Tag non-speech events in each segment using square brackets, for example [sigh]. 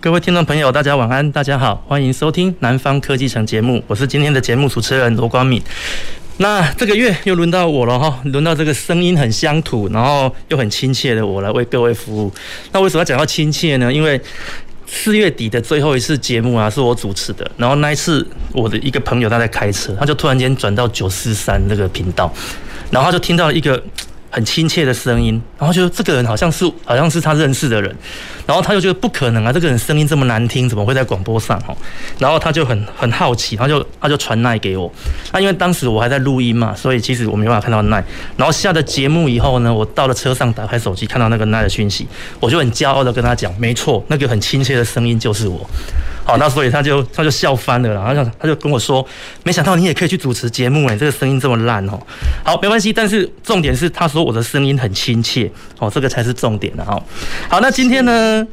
各位听众朋友，大家晚安，大家好，欢迎收听《南方科技城》节目，我是今天的节目主持人罗光敏。那这个月又轮到我了哈，轮到这个声音很乡土，然后又很亲切的我来为各位服务。那为什么要讲到亲切呢？因为四月底的最后一次节目啊，是我主持的。然后那一次，我的一个朋友他在开车，他就突然间转到九四三那个频道，然后就听到一个很亲切的声音，然后就这个人好像是好像是他认识的人，然后他就觉得不可能啊，这个人声音这么难听，怎么会在广播上哈？然后他就很很好奇，他就他就传奈给我。那因为当时我还在录音嘛，所以其实我没办法看到奈。然后下了节目以后呢，我到了车上打开手机看到那个奈的讯息，我就很骄傲的跟他讲，没错，那个很亲切的声音就是我。好，那所以他就他就笑翻了，然后他就跟我说，没想到你也可以去主持节目诶，这个声音这么烂哦。好，没关系，但是重点是他说我的声音很亲切哦，这个才是重点的哈。好，那今天呢，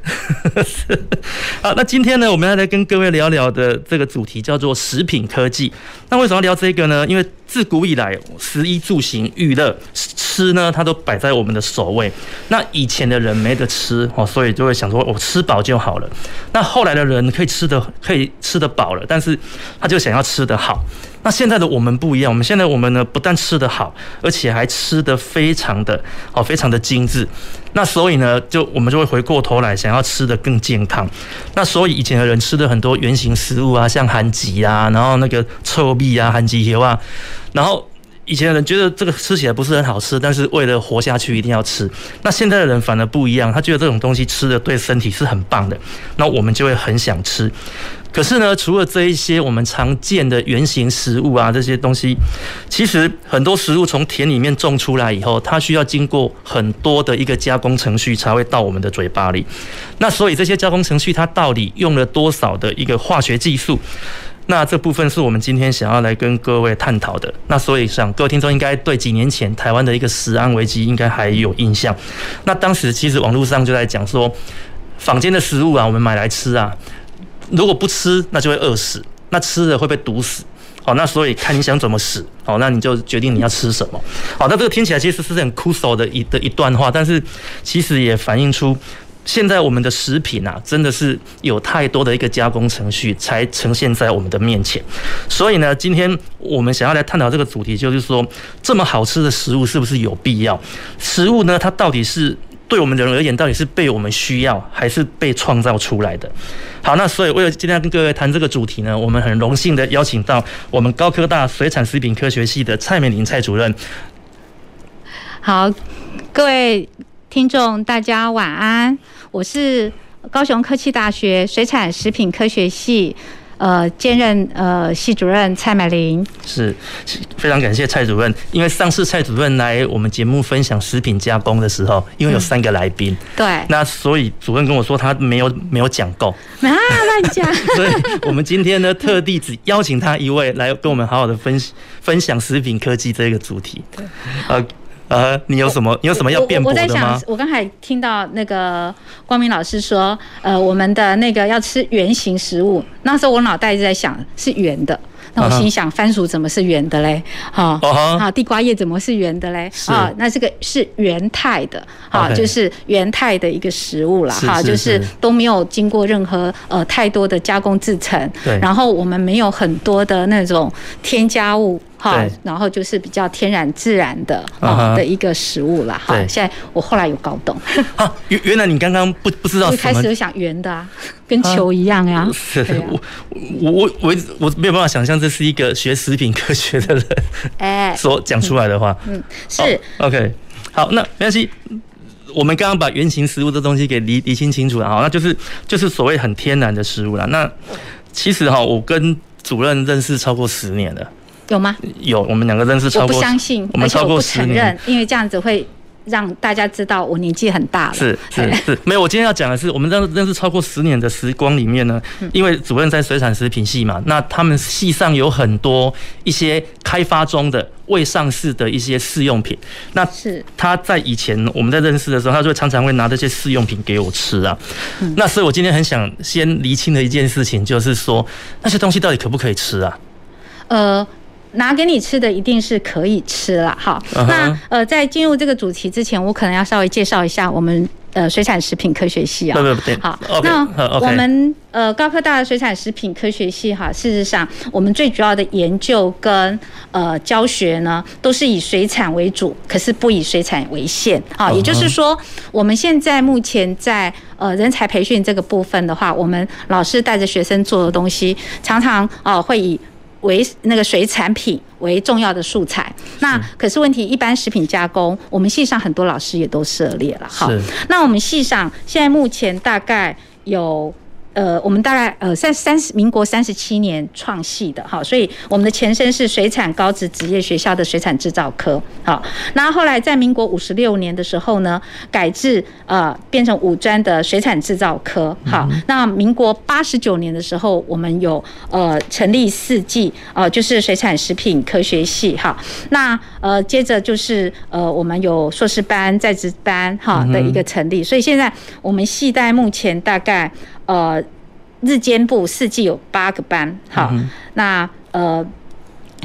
[laughs] 好，那今天呢，我们要来跟各位聊聊的这个主题叫做食品科技。那为什么要聊这个呢？因为自古以来，食衣住行娱乐吃呢，它都摆在我们的首位。那以前的人没得吃哦，所以就会想说，我吃饱就好了。那后来的人可以吃得可以吃得饱了，但是他就想要吃得好。那现在的我们不一样，我们现在我们呢，不但吃得好，而且还吃得非常的哦，非常的精致。那所以呢，就我们就会回过头来想要吃得更健康。那所以以前的人吃的很多原型食物啊，像韩吉啊，然后那个臭币啊，韩吉油啊，然后。以前的人觉得这个吃起来不是很好吃，但是为了活下去一定要吃。那现在的人反而不一样，他觉得这种东西吃的对身体是很棒的，那我们就会很想吃。可是呢，除了这一些我们常见的原型食物啊，这些东西，其实很多食物从田里面种出来以后，它需要经过很多的一个加工程序才会到我们的嘴巴里。那所以这些加工程序它到底用了多少的一个化学技术？那这部分是我们今天想要来跟各位探讨的。那所以想各位听众应该对几年前台湾的一个食安危机应该还有印象。那当时其实网络上就在讲说，坊间的食物啊，我们买来吃啊，如果不吃那就会饿死，那吃了会被毒死。好，那所以看你想怎么死。好，那你就决定你要吃什么。好，那这个听起来其实是很枯燥的一的一段话，但是其实也反映出。现在我们的食品啊，真的是有太多的一个加工程序才呈现在我们的面前。所以呢，今天我们想要来探讨这个主题，就是说，这么好吃的食物是不是有必要？食物呢，它到底是对我们人而言，到底是被我们需要，还是被创造出来的？好，那所以为了今天跟各位谈这个主题呢，我们很荣幸的邀请到我们高科大水产食品科学系的蔡美玲蔡主任。好，各位。听众大家晚安，我是高雄科技大学水产食品科学系呃兼任呃系主任蔡美玲，是非常感谢蔡主任，因为上次蔡主任来我们节目分享食品加工的时候，因为有三个来宾，嗯，对，那所以主任跟我说他没有没有讲够，啊 [laughs] 乱讲，所以我们今天呢特地只邀请他一位来跟我们好好的分分享食品科技这个主题，对，呃。呃，你有什么？你有什么要辩驳的吗？我，我在想，我刚才听到那个光明老师说，呃，我们的那个要吃圆形食物，那时候我脑袋一直在想是圆的。那我心想，番薯怎么是圆的嘞？好，好，地瓜叶怎么是圆的嘞？啊，那这个是原态的，好，就是原态的一个食物了。哈，就是都没有经过任何呃太多的加工制成，然后我们没有很多的那种添加物。好，然后就是比较天然自然的啊的一个食物了哈，现在我后来有搞懂。啊，原原来你刚刚不不知道。[laughs] 一开始就想圆的啊，跟球一样呀。[laughs] 是，我我我我我没有办法想象这是一个学食品科学的人哎 [laughs] 所讲出来的话。嗯，是。OK，好，那没关系。我们刚刚把原型食物这东西给理理清清楚了。好，那就是就是所谓很天然的食物了。那其实哈，我跟主任认识超过十年了。有吗？有，我们两个认识超过。我不相信，我们超过十年，因为这样子会让大家知道我年纪很大了。是是 [laughs] 是，没有。我今天要讲的是，我们认认识超过十年的时光里面呢，因为主任在水产食品系嘛，那他们系上有很多一些开发中的未上市的一些试用品。那是他在以前我们在认识的时候，他就会常常会拿这些试用品给我吃啊。那所以我今天很想先厘清的一件事情，就是说那些东西到底可不可以吃啊？呃。拿给你吃的一定是可以吃了，好。那呃，在进入这个主题之前，我可能要稍微介绍一下我们呃水产食品科学系啊。对对对。好，那我们呃高科大的水产食品科学系哈，事实上我们最主要的研究跟呃教学呢，都是以水产为主，可是不以水产为限啊。也就是说，我们现在目前在呃人才培训这个部分的话，我们老师带着学生做的东西，常常啊会以。为那个水产品为重要的素材，那可是问题，一般食品加工，我们系上很多老师也都涉猎了。好，那我们系上现在目前大概有。呃，我们大概呃在三十民国三十七年创系的哈，所以我们的前身是水产高职职业学校的水产制造科。好，那后来在民国五十六年的时候呢，改制呃变成五专的水产制造科。好，那民国八十九年的时候，我们有呃成立四季，呃就是水产食品科学系。哈，那呃接着就是呃我们有硕士班在职班哈的一个成立，所以现在我们系在目前大概。呃，日间部四季有八个班，好，嗯、那呃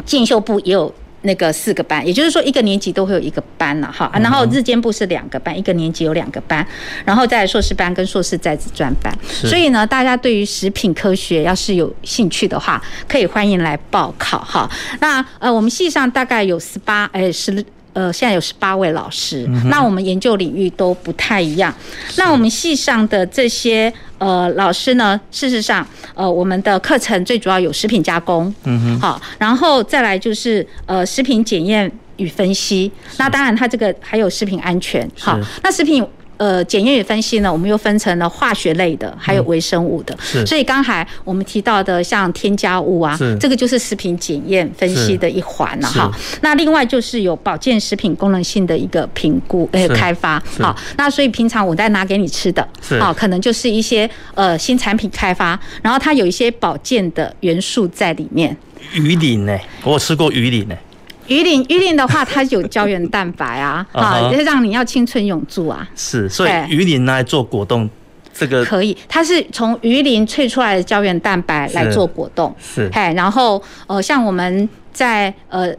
进修部也有那个四个班，也就是说一个年级都会有一个班了，哈，然后日间部是两个班，一个年级有两个班，然后再硕士班跟硕士在职专班，所以呢，大家对于食品科学要是有兴趣的话，可以欢迎来报考，哈，那呃我们系上大概有十八，哎十。呃，现在有十八位老师，嗯，那我们研究领域都不太一样。那我们系上的这些呃老师呢，事实上，呃，我们的课程最主要有食品加工，嗯哼，好，然后再来就是呃食品检验与分析。那当然，它这个还有食品安全，好，那食品。呃，检验与分析呢，我们又分成了化学类的，还有微生物的。是。所以刚才我们提到的像添加物啊，这个就是食品检验分析的一环了哈。那另外就是有保健食品功能性的一个评估呃开发。好，那所以平常我在拿给你吃的，好，可能就是一些呃新产品开发，然后它有一些保健的元素在里面。鱼鳞呢？我有吃过鱼鳞呢。鱼鳞，鱼鳞的话，它有胶原蛋白啊，[laughs] 啊，让你要青春永驻啊。是，所以鱼鳞拿来做果冻，这个可以。它是从鱼鳞萃出来的胶原蛋白来做果冻。是，嘿，然后呃，像我们在呃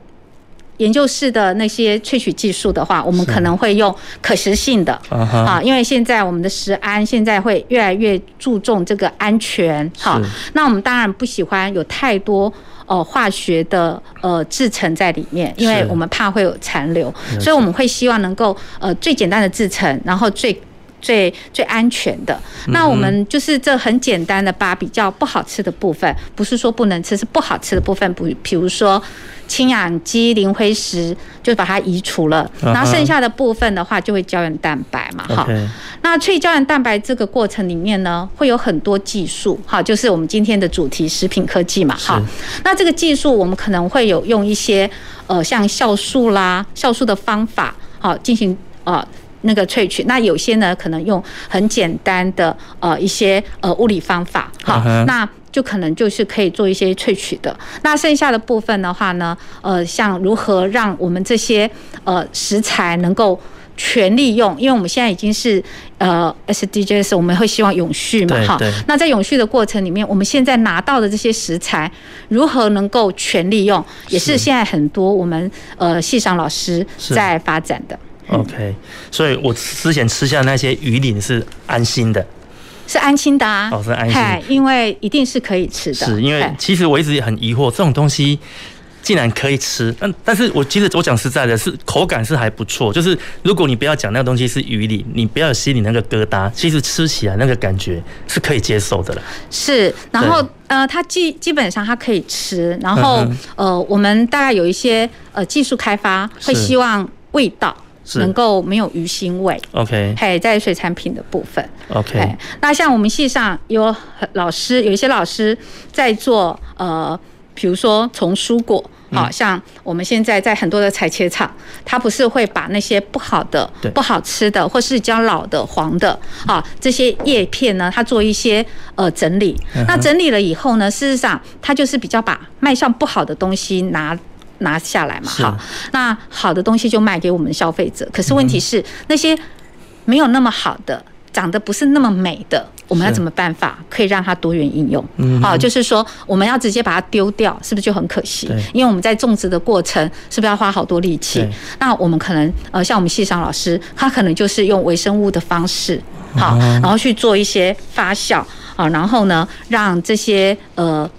研究室的那些萃取技术的话，我们可能会用可食性的啊，因为现在我们的食安现在会越来越注重这个安全。好，那我们当然不喜欢有太多。呃，化学的呃制成在里面，因为我们怕会有残留，所以我们会希望能够呃最简单的制成，然后最最最安全的。那我们就是这很简单的，把比较不好吃的部分，不是说不能吃，是不好吃的部分，不，比如说。氢氧基磷灰石就把它移除了，然后剩下的部分的话就会胶原蛋白嘛，哈。那萃胶原蛋白这个过程里面呢，会有很多技术，哈，就是我们今天的主题食品科技嘛，哈。那这个技术我们可能会有用一些呃像酵素啦、酵素的方法，好进行呃那个萃取。那有些呢可能用很简单的呃一些呃物理方法，好那。就可能就是可以做一些萃取的，那剩下的部分的话呢，呃，像如何让我们这些呃食材能够全利用，因为我们现在已经是呃 SDGs，我们会希望永续嘛，哈。那在永续的过程里面，我们现在拿到的这些食材如何能够全利用，也是现在很多我们呃系上老师在发展的。OK，所以我之前吃下那些鱼鳞是安心的。是安心的啊，哦，是安心，因为一定是可以吃的。是因为其实我一直也很疑惑，这种东西竟然可以吃。但但是我其实我讲实在的，是口感是还不错。就是如果你不要讲那个东西是鱼鳞，你不要有心里那个疙瘩，其实吃起来那个感觉是可以接受的了。是，然后呃，它基基本上它可以吃，然后呃，我们大概有一些呃技术开发，会希望味道。能够没有鱼腥味，OK，嘿，在水产品的部分，OK，那像我们系上有老师，有一些老师在做，呃，比如说从蔬果好像我们现在在很多的裁切厂，他不是会把那些不好的、不好吃的，或是比较老的、黄的啊这些叶片呢，它做一些呃整理。那整理了以后呢，事实上它就是比较把卖相不好的东西拿拿下来嘛。好，那好的东西就卖给我们消费者。可是问题是那些没有那么好的。长得不是那么美的，我们要怎么办法可以让它多元应用？嗯，好，就是说我们要直接把它丢掉，是不是就很可惜？因为我们在种植的过程是不是要花好多力气？那我们可能呃，像我们系上老师，他可能就是用微生物的方式，好，然后去做一些发酵，好，然后呢，让这些呃。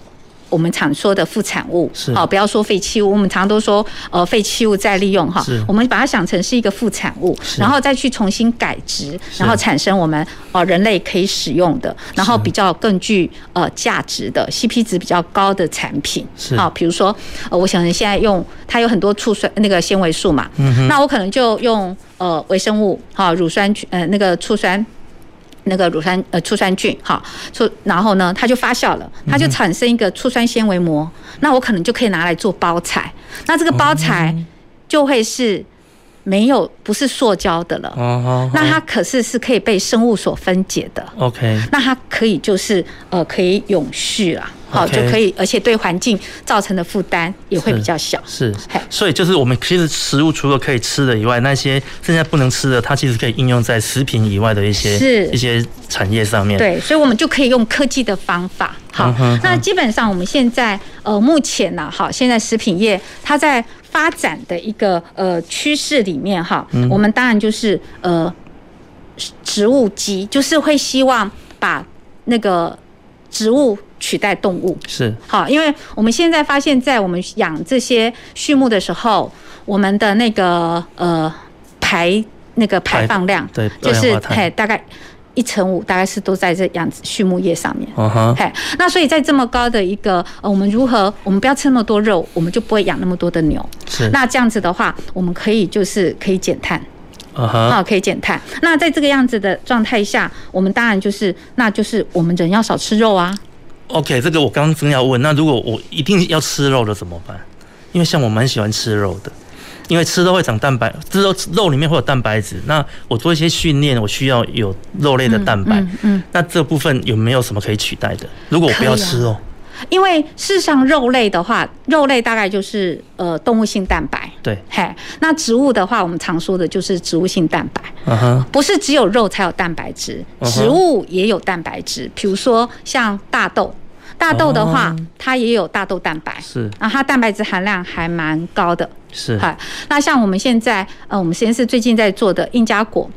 我们常说的副产物，好，不要说废弃物。我们常都说，呃，废弃物再利用哈。我们把它想成是一个副产物，然后再去重新改植，然后产生我们呃人类可以使用的，然后比较更具呃价值的 CP 值比较高的产品。好，比如说，呃，我想现在用它有很多醋酸那个纤维素嘛，那我可能就用呃微生物哈乳酸呃那个醋酸。那个乳酸呃醋酸菌哈醋，然后呢，它就发酵了，它就产生一个醋酸纤维膜，那我可能就可以拿来做包材，那这个包材就会是没有不是塑胶的了，那它可是是可以被生物所分解的，OK，那它可以就是呃可以永续了。好，就可以，而且对环境造成的负担也会比较小。是，所以就是我们其实食物除了可以吃的以外，那些剩下不能吃的，它其实可以应用在食品以外的一些是。一些产业上面。对，所以我们就可以用科技的方法。好，那基本上我们现在呃目前呢，好，现在食品业它在发展的一个呃趋势里面哈，我们当然就是呃植物基，就是会希望把那个植物。取代动物。是。好，因为我们现在发现，在我们养这些畜牧的时候，我们的那个呃排那个排放量，对，就是嘿大概一成五，大概是都在这养殖畜牧业上面。嗯哼，嘿，那所以在这么高的一个呃，我们如何我们不要吃那么多肉，我们就不会养那么多的牛。是，那这样子的话，我们可以就是可以减碳。嗯哼，好，可以减碳。那在这个样子的状态下，我们当然就是那就是我们人要少吃肉啊。OK，这个我刚刚正要问，那如果我一定要吃肉的怎么办？因为像我蛮喜欢吃肉的，因为吃肉会长蛋白，吃肉肉里面会有蛋白质。那我做一些训练，我需要有肉类的蛋白。嗯，嗯，那这部分有没有什么可以取代的？如果我不要吃肉？因为事实上肉类的话，肉类大概就是呃动物性蛋白。对，嘿，那植物的话，我们常说的就是植物性蛋白。嗯哼，不是只有肉才有蛋白质，植物也有蛋白质。比如说像大豆。大豆的话，它也有大豆蛋白，是，然后它蛋白质含量还蛮高的，是。那像我们现在，呃，我们实验室最近在做的印加果，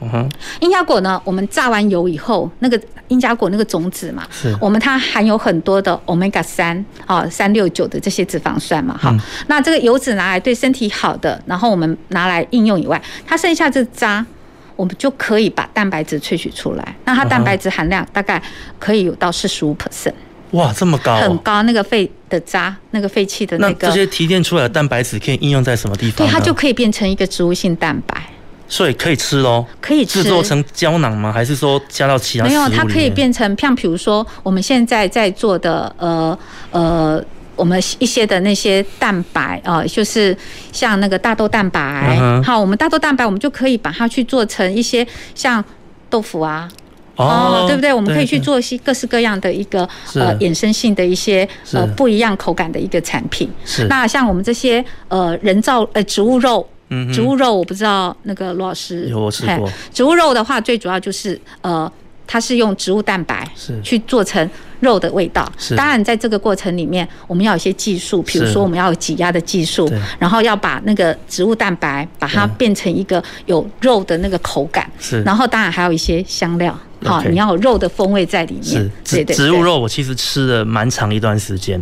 嗯哼，印加果呢，我们榨完油以后，那个印加果那个种子嘛，是，我们它含有很多的 omega 三啊，三六九的这些脂肪酸嘛，哈，那这个油脂拿来对身体好的，然后我们拿来应用以外，它剩下这渣，我们就可以把蛋白质萃取出来，那它蛋白质含量大概可以有到四十五 percent。哇，这么高，哦！很高，那个废的渣，那个废弃的那个。那这些提炼出来的蛋白质可以应用在什么地方？对，它就可以变成一个植物性蛋白。所以可以吃喽？可以制作成胶囊吗？还是说加到其他？没有，它可以变成像比如说我们现在在做的呃呃，我们一些的那些蛋白啊，呃，就是像那个大豆蛋白。嗯、好，我们大豆蛋白，我们就可以把它去做成一些像豆腐啊。哦，对不对？我们可以去做一些各式各样的一个呃衍生性的一些呃不一样口感的一个产品。是。那像我们这些呃人造呃植物肉，嗯，植物肉我不知道那个罗老师有我吃过。植物肉的话，最主要就是呃它是用植物蛋白是去做成肉的味道。是。当然在这个过程里面，我们要有一些技术，比如说我们要有挤压的技术，然后要把那个植物蛋白把它变成一个有肉的那个口感。是。然后当然还有一些香料。好你要有肉的风味在里面。是，植植物肉我其实吃了蛮长一段时间，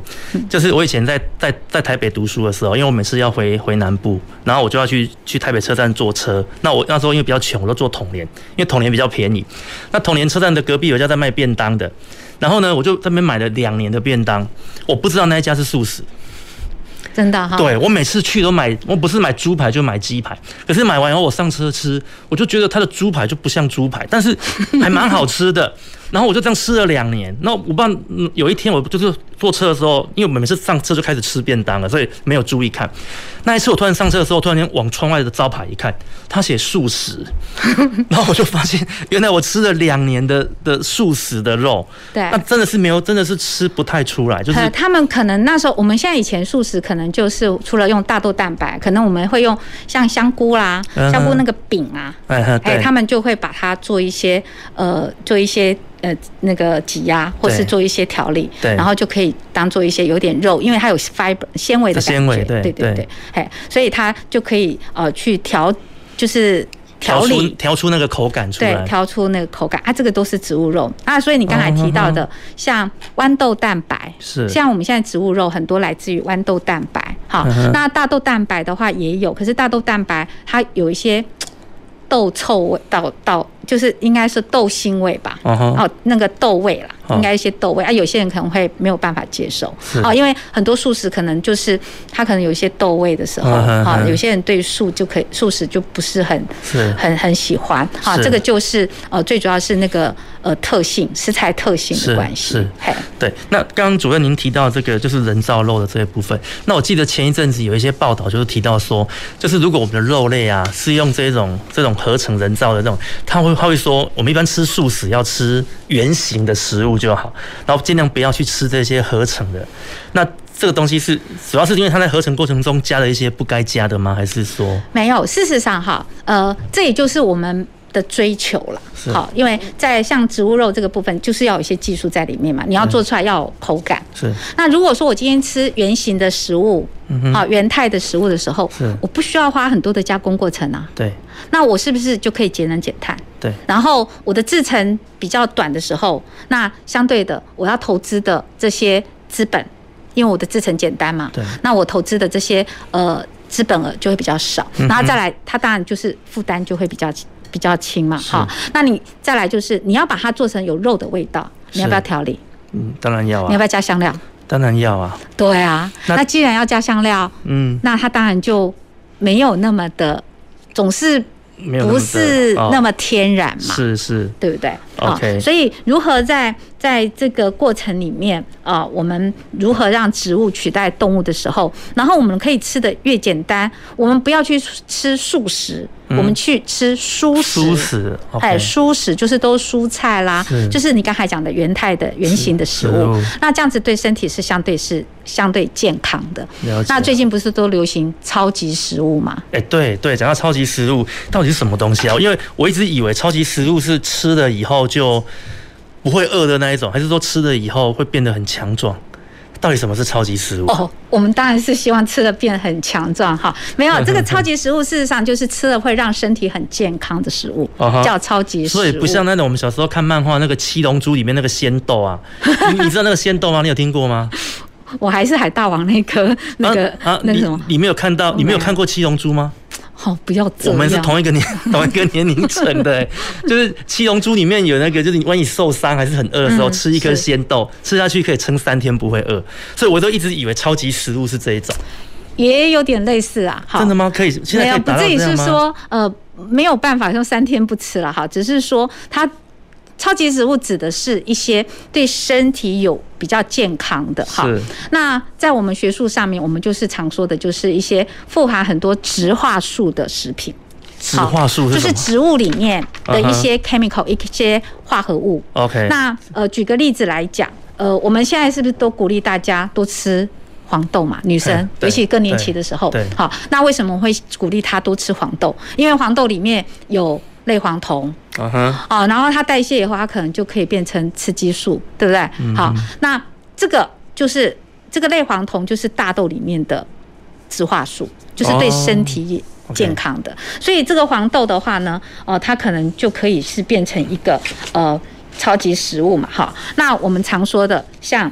就是我以前在在在台北读书的时候，因为我每次要回回南部，然后我就要去去台北车站坐车。那我那时候因为比较穷，我都坐统联，因为统联比较便宜。那统联车站的隔壁有一家在卖便当的，然后呢，我就在那边买了两年的便当，我不知道那一家是素食。真的哈，对，我每次去都买，我不是买猪排就买鸡排，可是买完以后我上车吃，我就觉得它的猪排就不像猪排，但是还蛮好吃的。[laughs] 然后我就这样吃了两年。那我不知道有一天我就是坐车的时候，因为我们每次上车就开始吃便当了，所以没有注意看。那一次我突然上车的时候，突然间往窗外的招牌一看，他写素食，[laughs] 然后我就发现原来我吃了两年的的素食的肉。对，那真的是没有，真的是吃不太出来。就是他们可能那时候，我们现在以前素食可能就是除了用大豆蛋白，可能我们会用像香菇啦，香菇那个饼啊，哎，他们就会把它做一些呃，做一些。呃，那个挤压，或是做一些调理，对，然后就可以当做一些有点肉，因为它有 fiber 纤维的感觉，对对对对，嘿，所以它就可以呃去调，就是调理调出那个口感出来，对，调出那个口感啊，这个都是植物肉。啊，所以你刚才提到的像豌豆蛋白是，像我们现在植物肉很多来自于豌豆蛋白，好，那大豆蛋白的话也有，可是大豆蛋白它有一些。豆臭味，到到就是应该是豆腥味吧，哦、uh. 那个豆味啦。应该一些豆味啊，有些人可能会没有办法接受啊，因为很多素食可能就是他可能有一些豆味的时候啊，有些人对素就可以素食就不是很很很喜欢啊，这个就是呃最主要是那个呃特性食材特性的关系。是，对。那刚刚主任您提到这个就是人造肉的这一部分，那我记得前一阵子有一些报道就是提到说，就是如果我们的肉类啊是用这种这种合成人造的这种，它会他会说我们一般吃素食要吃圆形的食物。就好，然后尽量不要去吃这些合成的。那这个东西是主要是因为它在合成过程中加了一些不该加的吗？还是说没有？事实上，哈，呃，这也就是我们的追求了。好，因为在像植物肉这个部分，就是要有一些技术在里面嘛。你要做出来要有口感。是。那如果说我今天吃原形的食物，啊，原态的食物的时候，我不需要花很多的加工过程啊。对。那我是不是就可以节能减碳？对。然后我的制程比较短的时候，那相对的我要投资的这些资本，因为我的制程简单嘛。对。那我投资的这些呃资本额就会比较少，然后再来，它当然就是负担就会比较。比较轻嘛，好，那你再来就是你要把它做成有肉的味道，你要不要调理？嗯，当然要啊。你要不要加香料？当然要啊。对啊，那既然要加香料，嗯，那它当然就没有那么的，总是不是那么天然嘛？是是，对不对？OK。所以如何在在这个过程里面啊，我们如何让植物取代动物的时候，然后我们可以吃的越简单，我们不要去吃素食。我们去吃蔬食，蔬食，哎，蔬食就是都蔬菜啦，就是你刚才讲的原态的原型的食物，那这样子对身体是相对是相对健康的。那最近不是都流行超级食物吗？哎，对对，讲到超级食物到底是什么东西啊？[laughs] 因为我一直以为超级食物是吃了以后就不会饿的那一种，还是说吃了以后会变得很强壮？到底什么是超级食物？哦，我们当然是希望吃的变得很强壮哈。没有这个超级食物，事实上就是吃了会让身体很健康的食物，叫超级食物。所以不像那种我们小时候看漫画那个七龙珠里面那个仙豆啊，你你知道那个仙豆吗？你有听过吗？[laughs] 我还是海大王那颗那个啊，那什么？你没有看到？你没有看过七龙珠吗？好，不要这样。我们是同一个年 [laughs] 同一个年龄层的，就是七龙珠里面有那个，就是你万一受伤还是很饿的时候，吃一颗仙豆，吃下去可以撑三天不会饿。所以我都一直以为超级食物是这一种，也有点类似啊。真的吗？可以，现在不至于是说呃没有办法说三天不吃了哈，只是说它。超级食物指的是一些对身体有比较健康的哈。是。那在我们学术上面，我们就是常说的，就是一些富含很多植化素的食品。植化素是什么？就是植物里面的一些 chemical，一些化合物。OK。那呃，举个例子来讲，呃，我们现在是不是都鼓励大家多吃黄豆嘛？女生尤其更年期的时候，对。好，那为什么会鼓励她多吃黄豆？因为黄豆里面有。类黄酮，啊哈，哦，然后它代谢以后，它可能就可以变成雌激素，对不对？好，那这个就是这个类黄酮，就是大豆里面的植化素，就是对身体健康的。所以这个黄豆的话呢，哦，它可能就可以是变成一个呃超级食物嘛。好，那我们常说的像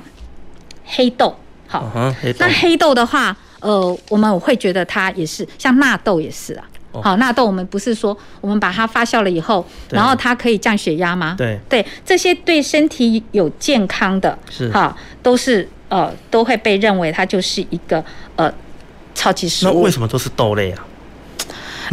黑豆，好，那黑豆的话，呃，我们会觉得它也是像纳豆也是啊。好，纳豆我们不是说我们把它发酵了以后，然后它可以降血压吗？对对，这些对身体有健康的，是哈，都是呃都会被认为它就是一个呃超级食物。那为什么都是豆类啊？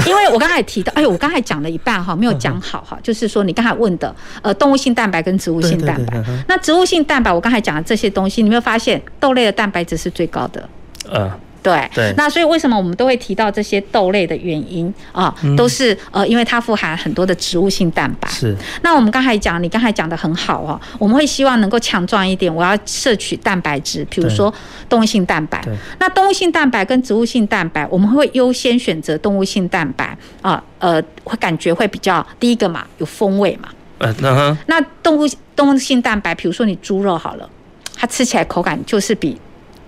因为我刚才也提到，[laughs] 哎呦，我刚才讲了一半哈，没有讲好哈，就是说你刚才问的，呃，动物性蛋白跟植物性蛋白，那植物性蛋白，我刚才讲的这些东西，你没有发现豆类的蛋白质是最高的？嗯。对，对，那所以为什么我们都会提到这些豆类的原因啊？都是呃，因为它富含很多的植物性蛋白。是。那我们刚才讲，你刚才讲的很好哦，我们会希望能够强壮一点，我要摄取蛋白质，比如说动物性蛋白。对。那动物性蛋白跟植物性蛋白，我们会优先选择动物性蛋白啊，呃，会感觉会比较第一个嘛，有风味嘛。呃，那那动物动物性蛋白，比如说你猪肉好了，它吃起来口感就是比。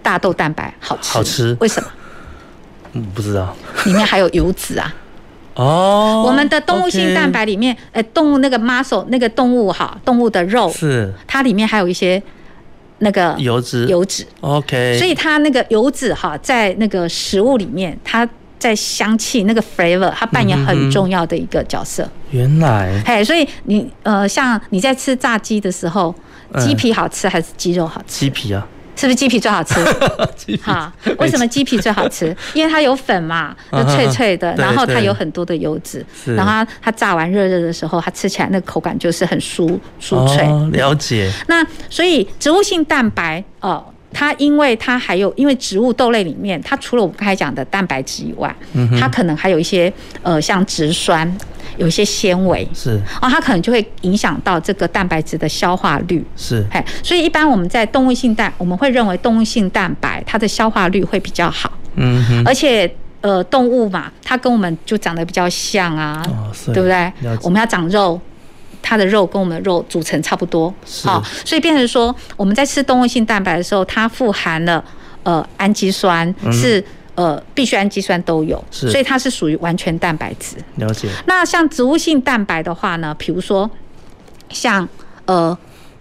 大豆蛋白好吃，好吃，为什么？嗯，不知道。里面还有油脂啊。哦。我们的动物性蛋白里面，呃，动物那个 muscle 那个动物哈，动物的肉是它里面还有一些那个油脂，油脂。OK。所以它那个油脂哈，在那个食物里面，它在香气那个 flavor，它扮演很重要的一个角色。原来。嘿，所以你呃，像你在吃炸鸡的时候，鸡皮好吃还是鸡肉好吃？鸡皮啊。是不是鸡皮最好吃？[laughs] 好，为什么鸡皮最好吃？[laughs] 因为它有粉嘛，就脆脆的，然后它有很多的油脂，然后它炸完热热的时候，它吃起来那个口感就是很酥酥脆。了解。那所以植物性蛋白哦，它因为它还有，因为植物豆类里面，它除了我们刚才讲的蛋白质以外，它可能还有一些呃像植酸。有一些纤维。是。啊，它可能就会影响到这个蛋白质的消化率。是，哎，所以一般我们在动物性蛋，我们会认为动物性蛋白它的消化率会比较好，嗯哼，而且呃动物嘛，它跟我们就长得比较像啊，对不对？我们要长肉，它的肉跟我们的肉组成差不多，好，所以变成说我们在吃动物性蛋白的时候，它富含了呃氨基酸是。呃，必需氨基酸都有，是，所以它是属于完全蛋白质。了解。那像植物性蛋白的话呢，比如说像呃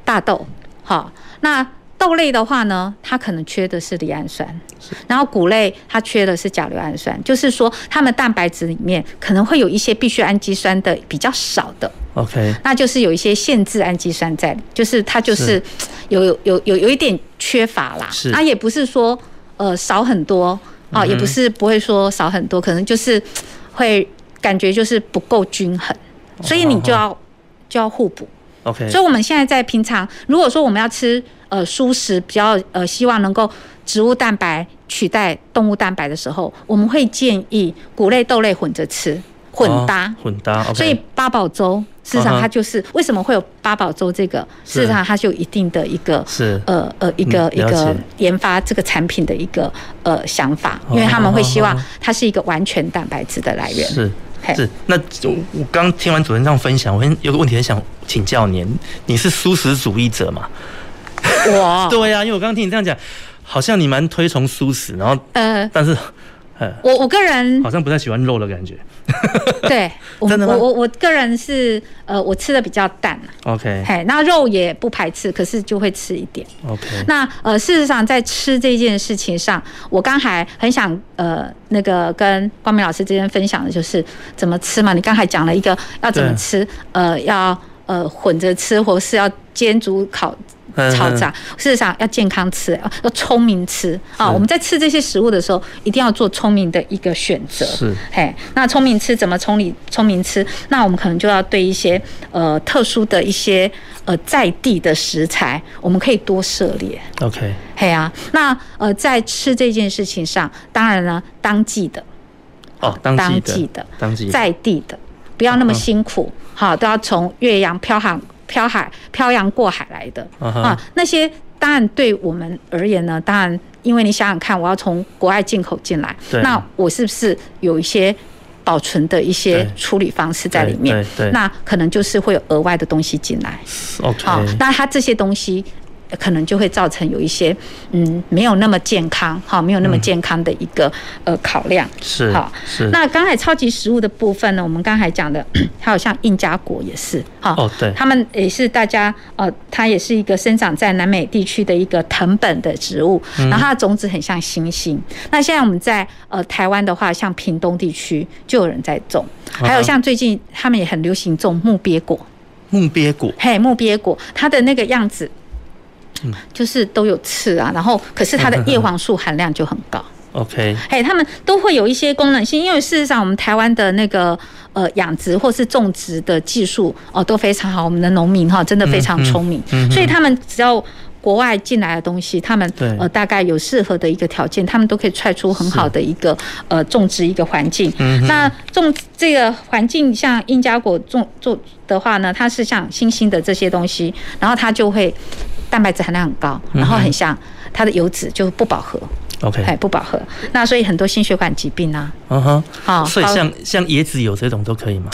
大豆，好，那豆类的话呢，它可能缺的是赖氨酸，是。然后谷类它缺的是甲硫氨酸，就是说它们蛋白质里面可能会有一些必需氨基酸的比较少的。OK。那就是有一些限制氨基酸在，就是它就是有有有有有一点缺乏啦。是。它也不是说呃少很多。哦，也不是不会说少很多，可能就是会感觉就是不够均衡，所以你就要就要互补。OK，所以我们现在在平常，如果说我们要吃呃蔬食，比较呃希望能够植物蛋白取代动物蛋白的时候，我们会建议谷类豆类混着吃，混搭混搭。所以八宝粥。事实上，它就是为什么会有八宝粥这个？事实上，它就有一定的一个是呃呃一个一个研发这个产品的一个呃想法，因为他们会希望它是一个完全蛋白质的来源。是是。那我刚听完主任这样分享，我有个问题很想请教您：你是素食主义者吗？我 [laughs] 对呀，因为我刚刚听你这样讲，好像你蛮推崇素食，然后呃，但是。我我个人好像不太喜欢肉的感觉。[laughs] 对，我我我我个人是呃，我吃的比较淡。OK，嘿，那肉也不排斥，可是就会吃一点。OK，那呃，事实上在吃这件事情上，我刚才很想呃那个跟光明老师之间分享的就是怎么吃嘛。你刚才讲了一个要怎么吃，呃，要呃混着吃，或是要煎煮烤。炒炸，事实上要健康吃，要聪明吃啊！我们在吃这些食物的时候，一定要做聪明的一个选择。是，嘿，那聪明吃怎么聪明聪明吃？那我们可能就要对一些呃特殊的一些呃在地的食材，我们可以多涉猎。OK，嘿啊，那呃在吃这件事情上，当然呢，当季的哦，当季的，当季在地的，不要那么辛苦，好，都要从岳阳漂航。漂海漂洋过海来的、uh huh. 啊，那些当然对我们而言呢，当然，因为你想想看，我要从国外进口进来，那我是不是有一些保存的一些处理方式在里面？那可能就是会有额外的东西进来。OK，好，那它这些东西。可能就会造成有一些嗯没有那么健康哈，没有那么健康的一个呃考量。是好是。那刚才超级食物的部分呢，我们刚才讲的 [clears throat] 还有像印加果也是哈哦对，他们也是大家呃，它也是一个生长在南美地区的一个藤本的植物，然后它的种子很像星星。那现在我们在呃台湾的话，像屏东地区就有人在种，还有像最近他们也很流行种木鳖果，木鳖果。嘿木鳖果，它的那个样子。就是都有刺啊，然后可是它的叶黄素含量就很高。OK，哎，他们都会有一些功能性，因为事实上我们台湾的那个呃养殖或是种植的技术哦都非常好，我们的农民哈真的非常聪明，嗯嗯。嗯、所以他们只要国外进来的东西，他们呃大概有适合的一个条件，他们都可以踹出很好的一个呃种植一个环境。嗯、那种这个环境像印加果种种的话呢，它是像新兴的这些东西，然后它就会蛋白质含量很高，然后很像它的油脂就不饱和。OK，哎，不饱和，那所以很多心血管疾病啊，嗯哼，好，所以像像椰子油这种都可以吗？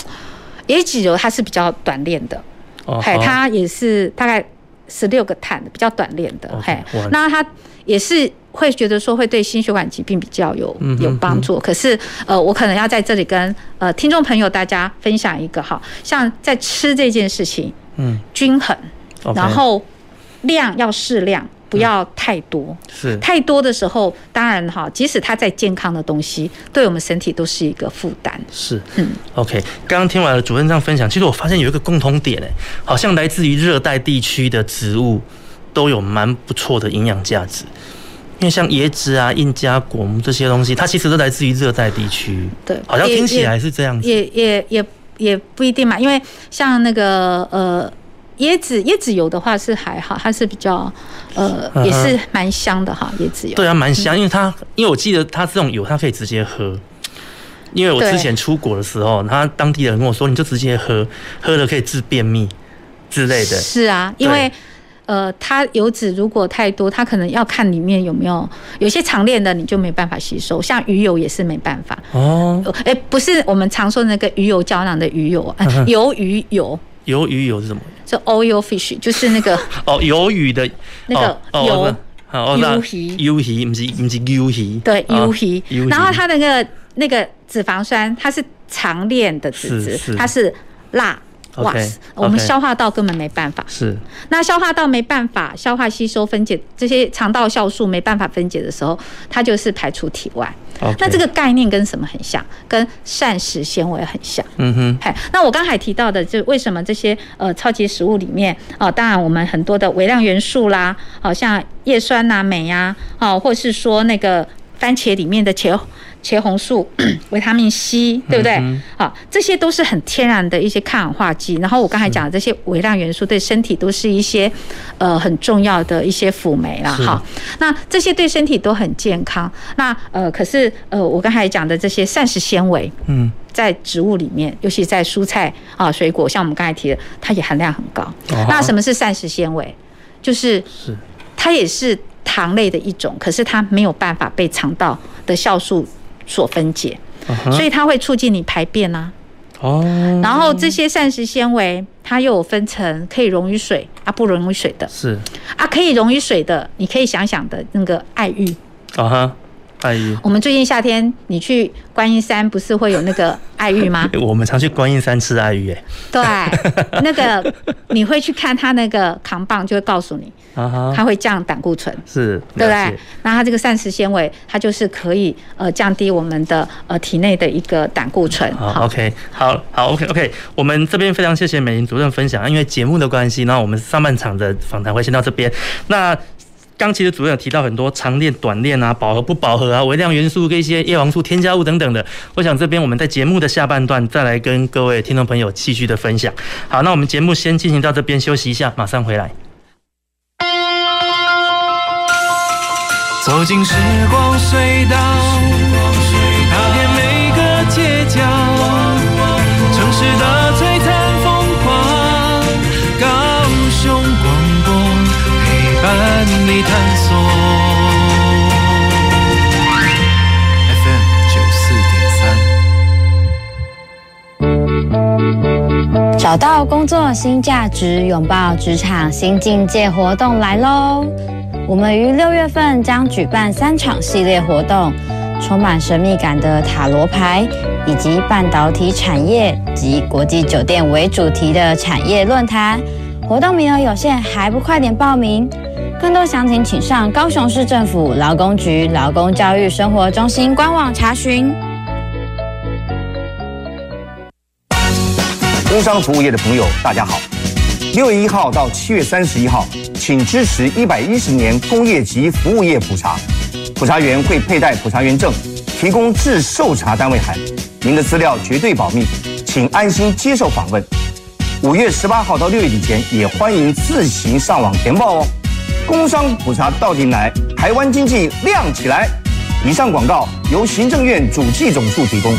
椰子油它是比较短链的，哦，它也是大概十六个碳的，比较短链的，嘿，那它也是会觉得说会对心血管疾病比较有有帮助。可是呃，我可能要在这里跟呃听众朋友大家分享一个哈，像在吃这件事情，嗯，均衡，然后量要适量。不要太多，是太多的时候，当然哈，即使它再健康的东西，对我们身体都是一个负担。是，嗯，OK。刚刚听完了主任这样分享，其实我发现有一个共通点，哎，好像来自于热带地区的植物都有蛮不错的营养价值。因为像椰子啊、印加果木这些东西，它其实都来自于热带地区。对，好像听起来是这样子。也也也也不一定嘛，因为像那个呃。椰子椰子油的话是还好，它是比较呃也是蛮香的哈，椰子油。对啊，蛮香，因为它因为我记得它这种油它可以直接喝，因为我之前出国的时候，他当地人跟我说，你就直接喝，喝了可以治便秘之类的。是啊，因为呃它油脂如果太多，它可能要看里面有没有有些长链的，你就没办法吸收，像鱼油也是没办法。哦，哎，不是我们常说那个鱼油胶囊的鱼油啊，鱿鱼油。鱿鱼油是什么？是 oil fish，就是那个 [laughs] 哦，鱿鱼的那个鱿，鱿鱼，鱿鱼不是不是鱿鱼，对，鱿鱼。然后它的那个那个脂肪酸，它是长链的脂质，它是钠。哇 okay, 我们消化道根本没办法。是，那消化道没办法消化吸收分解这些肠道酵素没办法分解的时候，它就是排出体外。那这个概念跟什么很像？跟膳食纤维很像。嗯哼。嘿，那我刚才提到的，就为什么这些呃超级食物里面啊、呃，当然我们很多的微量元素啦，好、呃、像叶酸呐、啊、镁呀，啊，或是说那个番茄里面的茄。茄红素、[clears throat] 维他命 C，对不对？好，这些都是很天然的一些抗氧化剂。然后我刚才讲的这些微量元素，对身体都是一些呃很重要的一些辅酶啦。哈，那这些对身体都很健康。那呃，可是呃，我刚才讲的这些膳食纤维，嗯，在植物里面，尤其在蔬菜啊、水果，像我们刚才提的，它也含量很高。那什么是膳食纤维？就是它也是糖类的一种，可是它没有办法被肠道的酵素。所分解，所以它会促进你排便啊。哦，然后这些膳食纤维，它又有分成可以溶于水啊，不溶于水的。是啊，可以溶于水的，你可以想想的那个爱玉。啊哈。爱玉，我们最近夏天，你去观音山不是会有那个 [laughs] 爱玉吗？我们常去观音山吃爱玉，哎，对，[laughs] 那个你会去看它那个扛棒，就会告诉你，它会降胆固醇，是，对不对？那它这个膳食纤维，它就是可以呃降低我们的呃体内的一个胆固醇。好，OK，好，好，OK，OK，我们这边非常谢谢美玲主任分享，因为节目的关系，那我们上半场的访谈会先到这边，那。刚其实主要有提到很多长链、短链啊，饱和不饱和啊，微量元素跟一些叶黄素添加物等等的。我想这边我们在节目的下半段再来跟各位听众朋友继续的分享。好，那我们节目先进行到这边，休息一下，马上回来。走进时光隧道，伴你探索。FM 九四点三，找到工作新价值，拥抱职场新境界活动来喽！我们于六月份将举办三场系列活动，充满神秘感的塔罗牌，以及半导体产业及国际酒店为主题的产业论坛。活动名额有限，还不快点报名？更多详情请上高雄市政府劳工局劳工教育生活中心官网查询。工商服务业的朋友，大家好。六月一号到七月三十一号，请支持一百一十年工业及服务业普查，普查员会佩戴普查员证，提供制受查单位函，您的资料绝对保密，请安心接受访问。五月十八号到六月底前，也欢迎自行上网填报哦。工商普查到底来，台湾经济亮起来。以上广告由行政院主计总处提供。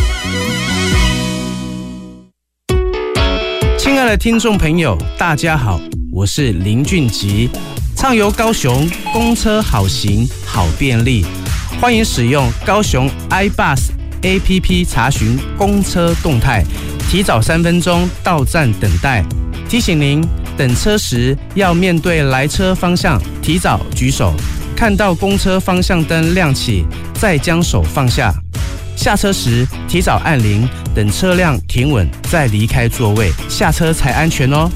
亲爱的听众朋友，大家好，我是林俊吉，畅游高雄，公车好行好便利，欢迎使用高雄 iBus APP 查询公车动态，提早三分钟到站等待。提醒您，等车时要面对来车方向，提早举手。看到公车方向灯亮起，再将手放下。下车时提早按铃，等车辆停稳再离开座位，下车才安全哦。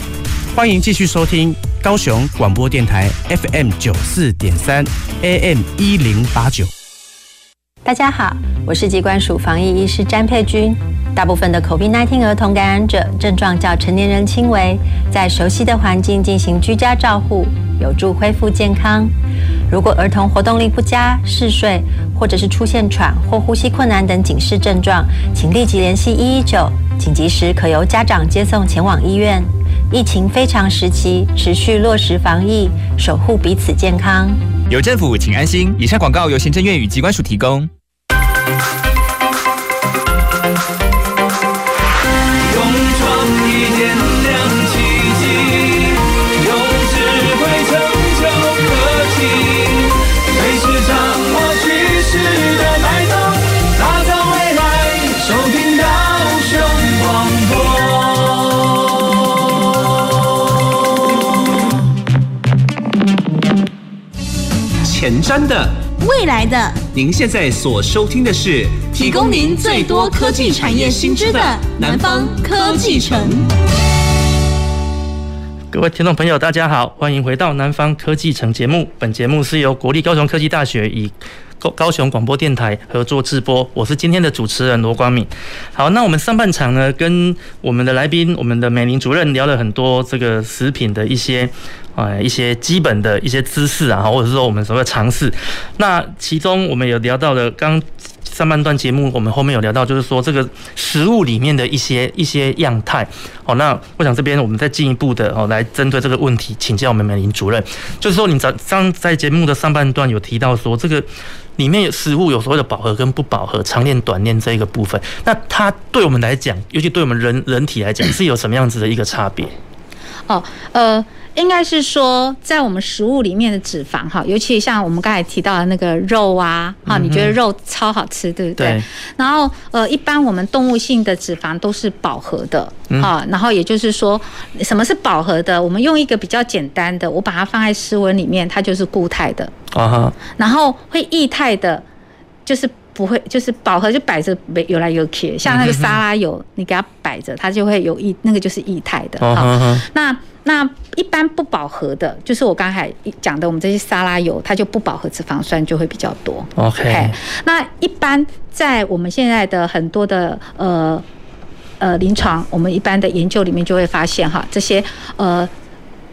欢迎继续收听高雄广播电台 FM 九四点三 AM 一零八九。大家好，我是疾管署防疫医师詹佩君。大部分的 COVID-19 儿童感染者症状较成年人轻微，在熟悉的环境进行居家照护，有助恢复健康。如果儿童活动力不佳、嗜睡，或者是出现喘或呼吸困难等警示症状，请立即联系一一九，紧急时可由家长接送前往医院。疫情非常时期，持续落实防疫，守护彼此健康。有政府，请安心。以上广告由行政院与机关署提供。前瞻的，未来的，您现在所收听的是提供您最多科技产业新知的南方科技城。各位听众朋友，大家好，欢迎回到南方科技城节目。本节目是由国立高雄科技大学与高高雄广播电台合作直播，我是今天的主持人罗光敏。好，那我们上半场呢，跟我们的来宾，我们的美玲主任聊了很多这个食品的一些。呃，一些基本的一些知识啊，或者是说我们所谓的尝试。那其中我们有聊到的，刚上半段节目我们后面有聊到，就是说这个食物里面的一些一些样态。好，那我想这边我们再进一步的哦，来针对这个问题请教我们美林主任，就是说你早刚在节目的上半段有提到说，这个里面有食物有所谓的饱和跟不饱和、长链短链这一个部分，那它对我们来讲，尤其对我们人人体来讲，是有什么样子的一个差别？哦，呃。应该是说，在我们食物里面的脂肪哈，尤其像我们刚才提到的那个肉啊，哈，你觉得肉超好吃，对不对？对。然后呃，一般我们动物性的脂肪都是饱和的，啊。然后也就是说，什么是饱和的？我们用一个比较简单的，我把它放在室温里面，它就是固态的。啊哈。然后会液态的，就是不会，就是饱和就摆着没有来有去，像那个沙拉油，你给它摆着，它就会有液，那个就是液态的。哈。那那一般不饱和的，就是我刚才讲的，我们这些沙拉油，它就不饱和脂肪酸就会比较多。OK，那一般在我们现在的很多的呃呃临床，我们一般的研究里面就会发现哈，这些呃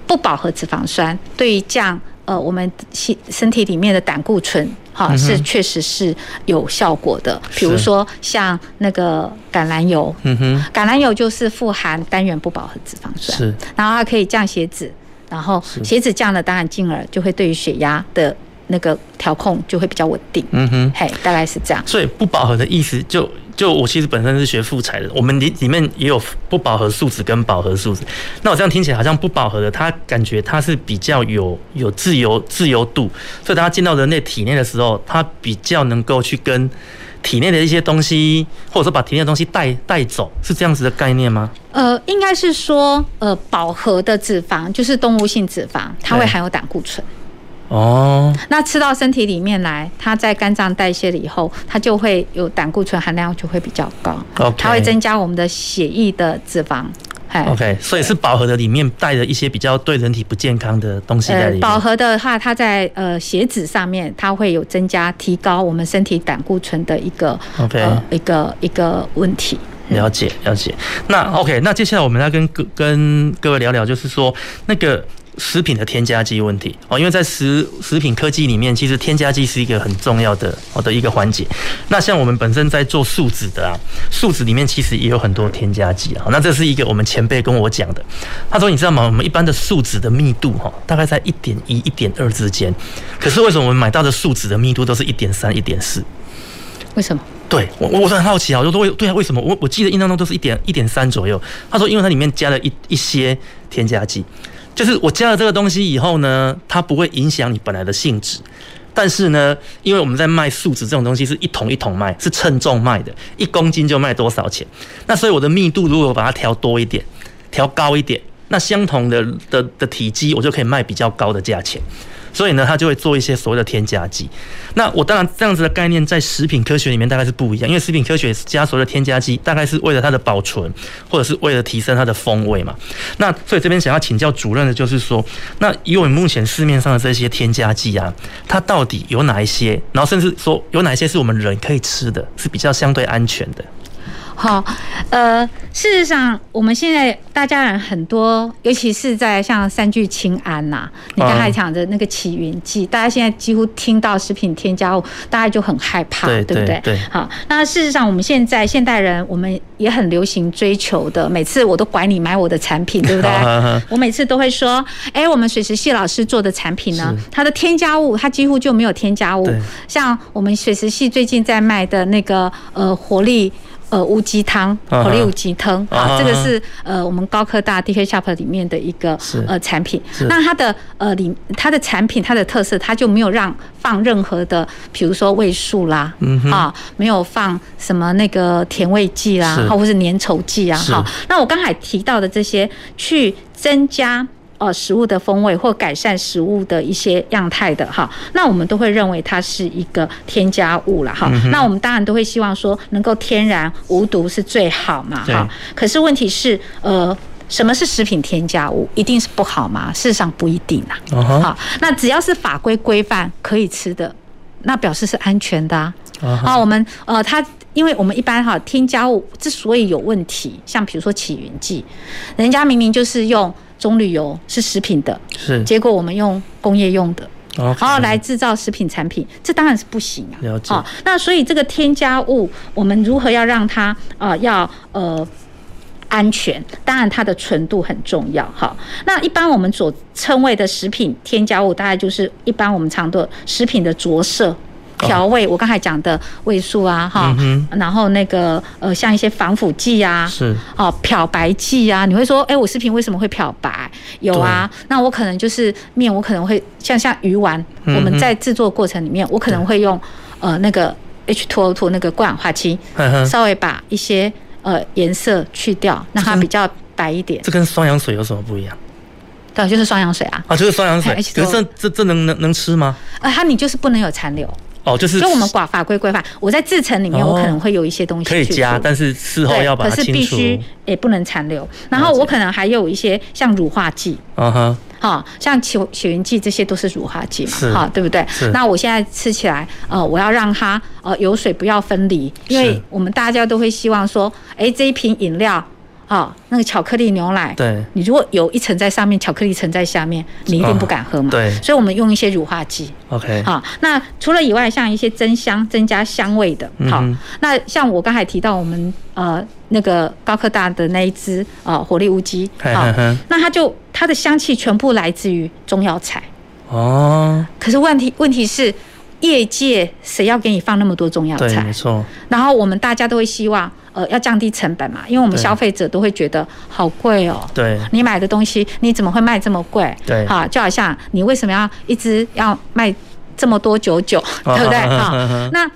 不饱和脂肪酸对于降呃我们身身体里面的胆固醇。好，是确实是有效果的。比如说像那个橄榄油，嗯哼，橄榄油就是富含单元不饱和脂肪酸，是，然后它可以降血脂，然后血脂降了，当然进而就会对于血压的那个调控就会比较稳定。嗯哼，嘿，大概是这样。所以不饱和的意思就。就我其实本身是学复材的，我们里里面也有不饱和树脂跟饱和树脂。那我这样听起来好像不饱和的，它感觉它是比较有有自由自由度，所以当它进到人类体内的时候，它比较能够去跟体内的一些东西，或者说把体内的东西带带走，是这样子的概念吗？呃，应该是说，呃，饱和的脂肪就是动物性脂肪，它会含有胆固醇。哦，那吃到身体里面来，它在肝脏代谢了以后，它就会有胆固醇含量就会比较高。OK，它会增加我们的血液的脂肪。OK，所以是饱和的里面带着一些比较对人体不健康的东西在里面。饱和的话，它在呃血脂上面，它会有增加、提高我们身体胆固醇的一个 OK、呃、一个一个问题。了解了解。那 OK，那接下来我们来跟各跟各位聊聊，就是说那个。食品的添加剂问题哦，因为在食食品科技里面，其实添加剂是一个很重要的哦的一个环节。那像我们本身在做树脂的啊，树脂里面其实也有很多添加剂啊。那这是一个我们前辈跟我讲的，他说你知道吗？我们一般的树脂的密度哈，大概在一点一、一点二之间，可是为什么我们买到的树脂的密度都是一点三、一点四？为什么？对我，我是很好奇啊，我就说为对啊，为什么？我我记得印象中都是一点一点三左右。他说，因为它里面加了一一些添加剂。就是我加了这个东西以后呢，它不会影响你本来的性质，但是呢，因为我们在卖树脂这种东西是一桶一桶卖，是称重卖的，一公斤就卖多少钱。那所以我的密度如果把它调多一点，调高一点，那相同的的的体积，我就可以卖比较高的价钱。所以呢，它就会做一些所谓的添加剂。那我当然这样子的概念在食品科学里面大概是不一样，因为食品科学加所谓的添加剂，大概是为了它的保存，或者是为了提升它的风味嘛。那所以这边想要请教主任的就是说，那以我们目前市面上的这些添加剂啊，它到底有哪一些？然后甚至说有哪一些是我们人可以吃的，是比较相对安全的？好，呃，事实上，我们现在大家人很多，尤其是在像三聚氰胺呐，你刚才讲的那个起云剂，大家现在几乎听到食品添加物，大家就很害怕，对不对？对。好，那事实上，我们现在现代人，我们也很流行追求的，每次我都管你买我的产品，对不对？我每次都会说，哎，我们水石系老师做的产品呢，它的添加物，它几乎就没有添加物。像我们水石系最近在卖的那个呃活力。呃，乌鸡汤，活力乌鸡汤啊，这个是呃我们高科大 DK Shop 里面的一个呃产品。那它的呃里它的产品它的特色，它就没有让放任何的，比如说味素啦，啊，没有放什么那个甜味剂啦，或者是粘稠剂啊，好。那我刚才提到的这些，去增加。呃，食物的风味或改善食物的一些样态的哈，那我们都会认为它是一个添加物了哈。那我们当然都会希望说能够天然无毒是最好嘛哈。可是问题是，呃，什么是食品添加物？一定是不好吗？事实上不一定呐。好，那只要是法规规范可以吃的，那表示是安全的啊。啊，我们呃，它因为我们一般哈添加物之所以有问题，像比如说起云剂，人家明明就是用。棕榈油是食品的，是结果我们用工业用的，然后来制造食品产品，这当然是不行啊。了解。那所以这个添加物，我们如何要让它呃要呃安全？当然它的纯度很重要。哈，那一般我们所称谓的食品添加物，大概就是一般我们常的食品的着色。调味，我刚才讲的味素啊，哈、嗯，然后那个呃，像一些防腐剂啊，是哦，漂白剂啊，你会说，哎，我食品为什么会漂白？有啊，那我可能就是面，我可能会像像鱼丸，嗯、我们在制作过程里面，我可能会用呃那个 H2O2 那个过氧化氢，稍微把一些呃颜色去掉，让它比较白一点。这跟双氧水有什么不一样？对，就是双氧水啊。啊，就是双氧水。可是这这这能能能吃吗？啊，它你就是不能有残留。哦，就是，就我们法法规规范，我在制成里面，我可能会有一些东西可以加，但是事后要把它清除，可是必须也不能残留。然后我可能还有一些像乳化剂，嗯哼，好，像起起云剂这些都是乳化剂嘛，哈，对不对？那我现在吃起来，呃，我要让它呃油水不要分离，因为我们大家都会希望说，哎，这一瓶饮料。好，那个巧克力牛奶，对，你如果有一层在上面，巧克力层在下面，你一定不敢喝嘛。对，所以我们用一些乳化剂。OK，好，那除了以外，像一些增香、增加香味的，好，那像我刚才提到我们呃那个高科大的那一支呃火力乌鸡，好，那它就它的香气全部来自于中药材。哦，可是问题问题是，业界谁要给你放那么多中药材？对，没错。然后我们大家都会希望。呃，要降低成本嘛，因为我们消费者都会觉得好贵哦。对，你买的东西你怎么会卖这么贵？对，哈，就好像你为什么要一直要卖这么多九九，[laughs] 对不对？哈，[laughs] 那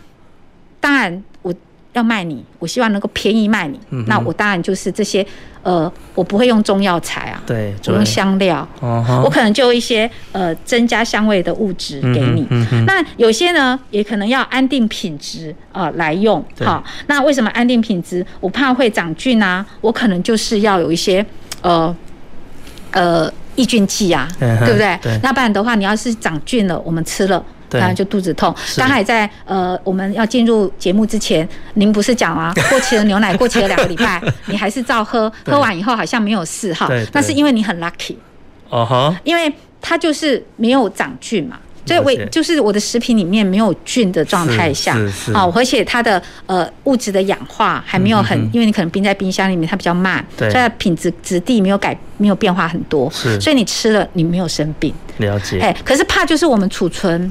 当然我要卖你，我希望能够便宜卖你。那我当然就是这些。呃，我不会用中药材啊，对，我用香料，我可能就一些呃增加香味的物质给你。那有些呢，也可能要安定品质啊来用。好，那为什么安定品质？我怕会长菌啊，我可能就是要有一些呃呃抑菌剂啊，对不对？那不然的话，你要是长菌了，我们吃了。当然就肚子痛。刚才在呃，我们要进入节目之前，您不是讲啊，[laughs] 过期的牛奶过期了两个礼拜，[laughs] 你还是照喝，喝完以后好像没有事哈。那是因为你很 lucky。哦哈，因为它就是没有长菌嘛。所以我就是我的食品里面没有菌的状态下，好，而且它的呃物质的氧化还没有很，因为你可能冰在冰箱里面，它比较慢，所以它品质质地没有改，没有变化很多，所以你吃了你没有生病。了解。哎，可是怕就是我们储存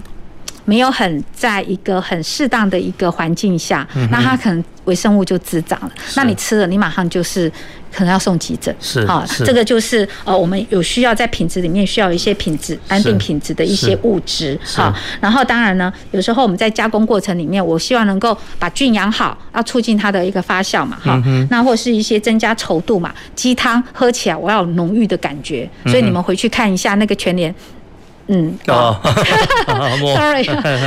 没有很在一个很适当的一个环境下，那它可能微生物就滋长了，那你吃了你马上就是。可能要送急诊，是好，这个就是呃，我们有需要在品质里面需要一些品质安定品质的一些物质，好，然后当然呢，有时候我们在加工过程里面，我希望能够把菌养好，要促进它的一个发酵嘛，哈，那或是一些增加稠度嘛，鸡汤喝起来我要有浓郁的感觉，所以你们回去看一下那个全联。嗯哦，sorry，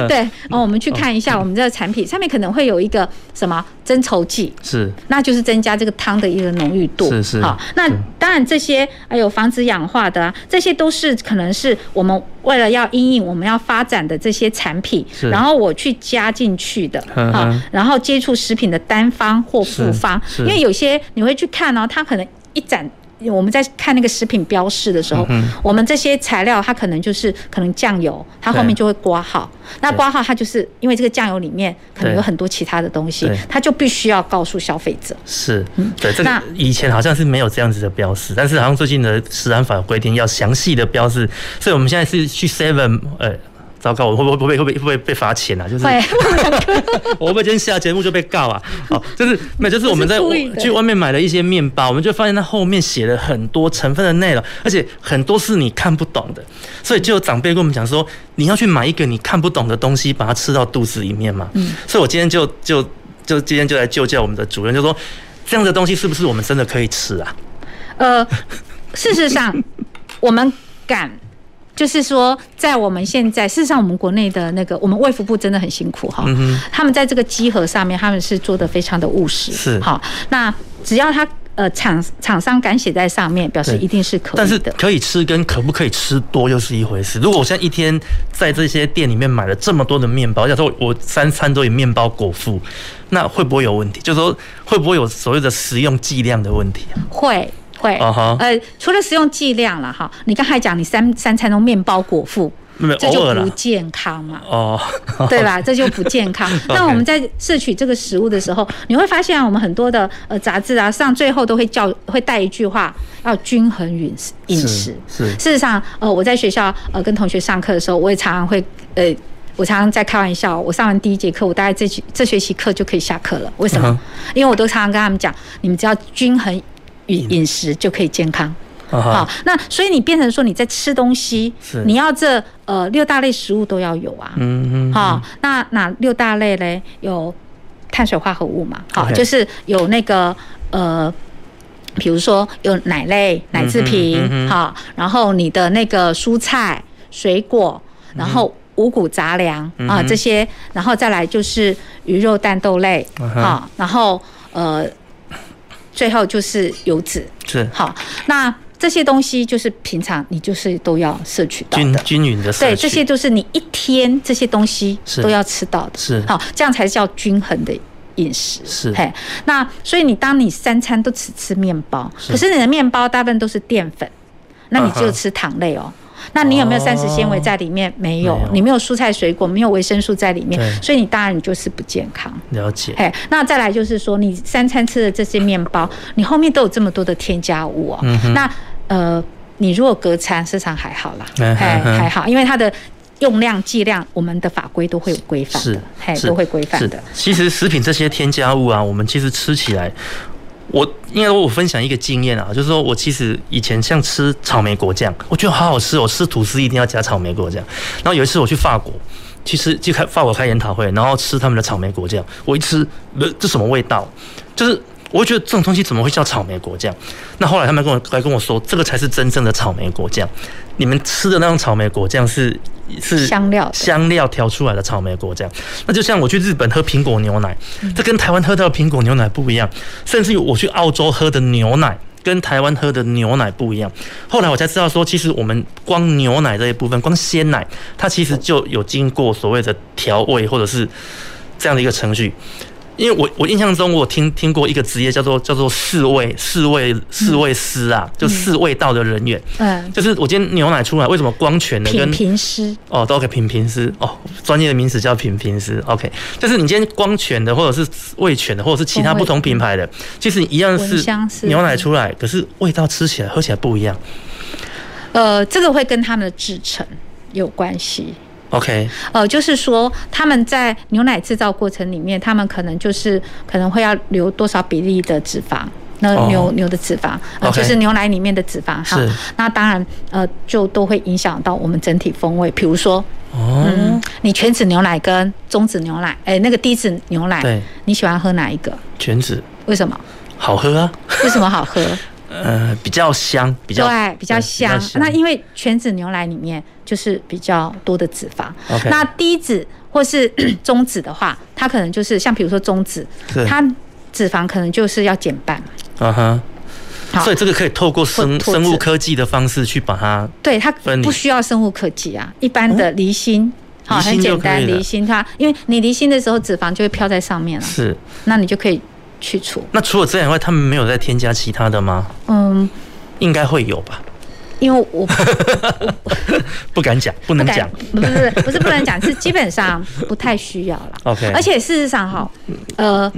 对，哦，我们去看一下我们这个产品上面可能会有一个什么增稠剂，是，那就是增加这个汤的一个浓郁度，是是。好，那当然这些还有防止氧化的，这些都是可能是我们为了要因应我们要发展的这些产品，然后我去加进去的，好，然后接触食品的单方或复方，因为有些你会去看哦，它可能一盏。我们在看那个食品标示的时候，嗯、我们这些材料它可能就是可能酱油，它后面就会挂号。那挂号它就是因为这个酱油里面可能有很多其他的东西，它就必须要告诉消费者。是，嗯，对，这个以前好像是没有这样子的标示，但是好像最近的食安法规定要详细的标示，所以我们现在是去 Seven，呃。糟糕，我会不会会不会会不会被罚钱啊？就是 [laughs] 我会不会今天下节目就被告啊？好，就是没有，就是我们在去外面买了一些面包，我们就发现它后面写了很多成分的内容，而且很多是你看不懂的，所以就有长辈跟我们讲说，你要去买一个你看不懂的东西，把它吃到肚子里面嘛。嗯，所以我今天就就就今天就来就教我们的主任，就说这样的东西是不是我们真的可以吃啊？呃，事实上我们敢。就是说，在我们现在，事实上，我们国内的那个，我们卫福部真的很辛苦哈。嗯他们在这个稽核上面，他们是做的非常的务实。是。好，那只要他呃厂厂商敢写在上面，表示一定是可以的。但是可以吃跟可不可以吃多又是一回事。如果我现在一天在这些店里面买了这么多的面包，假如说我三餐都以面包果腹，那会不会有问题？就是说会不会有所谓的食用剂量的问题啊？会。会，uh huh. 呃，除了食用剂量了哈，你刚才讲你三三餐都面包果腹，这就不健康嘛，哦，oh. [laughs] 对吧？这就不健康。[laughs] 那我们在摄取这个食物的时候，你会发现我们很多的呃杂志啊上最后都会叫会带一句话，要均衡饮食饮食。是，事实上，呃，我在学校呃跟同学上课的时候，我也常常会呃，我常常在开玩笑，我上完第一节课，我大概这学这学期课就可以下课了。为什么？Uh huh. 因为我都常常跟他们讲，你们只要均衡。饮饮。食就可以健康，好，那所以你变成说你在吃东西，你要这呃六大类食物都要有啊，嗯嗯，好，那哪六大类嘞？有碳水化合物嘛，好，就是有那个呃，比如说有奶类、奶制品，好，然后你的那个蔬菜、水果，然后五谷杂粮啊这些，然后再来就是鱼肉蛋豆类，好，然后呃。最后就是油脂，是。好，那这些东西就是平常你就是都要摄取到的，均均匀的摄取，对，这些都是你一天这些东西都要吃到的，是。好，这样才叫均衡的饮食，是。嘿。那所以你当你三餐都只吃面包，可是你的面包大部分都是淀粉，那你就吃糖类哦。那你有没有膳食纤维在里面？没有，你没有蔬菜水果，没有维生素在里面，所以你当然你就是不健康。了解。嘿，那再来就是说，你三餐吃的这些面包，你后面都有这么多的添加物哦。那呃，你如果隔餐，市场还好啦，哎还好，因为它的用量剂量，我们的法规都会有规范的，嘿，都会规范的。其实食品这些添加物啊，我们其实吃起来。我应该我分享一个经验啊，就是说我其实以前像吃草莓果酱，我觉得好好吃，我吃吐司一定要加草莓果酱。然后有一次我去法国，其实就开法国开研讨会，然后吃他们的草莓果酱，我一吃，这什么味道？就是我会觉得这种东西怎么会叫草莓果酱？那后来他们跟我来跟我说，这个才是真正的草莓果酱。你们吃的那种草莓果酱是。是香料香料调出来的草莓果酱，那就像我去日本喝苹果牛奶，这跟台湾喝到的苹果牛奶不一样，甚至于我去澳洲喝的牛奶跟台湾喝的牛奶不一样。后来我才知道说，其实我们光牛奶这一部分，光鲜奶，它其实就有经过所谓的调味或者是这样的一个程序。因为我我印象中我听听过一个职业叫做叫做试味试味试味师啊，就试味道的人员。嗯，就是我今天牛奶出来，为什么光泉的跟品评师哦都 OK 品评师哦，专业的名词叫品评师。OK，就是你今天光泉的或者是味全的或者是其他不同品牌的，其实一样是牛奶出来，可是味道吃起来喝起来不一样。呃，这个会跟他们的制成有关系。OK，呃，就是说他们在牛奶制造过程里面，他们可能就是可能会要留多少比例的脂肪，那牛、oh. 牛的脂肪，呃，就是牛奶里面的脂肪哈。那当然，呃，就都会影响到我们整体风味。比如说，oh. 嗯，你全脂牛奶跟中脂牛奶，哎、欸，那个低脂牛奶，对，你喜欢喝哪一个？全脂。为什么？好喝啊。[laughs] 为什么好喝？呃，比较香，比较对，比较香。那因为全脂牛奶里面就是比较多的脂肪。那低脂或是 [clears throat] 中脂的话，它可能就是像比如说中脂，它脂肪可能就是要减半。嗯哼。所以这个可以透过生生物科技的方式去把它对它不需要生物科技啊，一般的离心，好、哦、很简单离心它，因为你离心的时候脂肪就会飘在上面了。是，那你就可以。去除。那除了这样以外，他们没有再添加其他的吗？嗯，应该会有吧。因为我 [laughs] 不敢讲，不能讲，不是不是不能讲，是基本上不太需要了。OK。而且事实上哈，呃，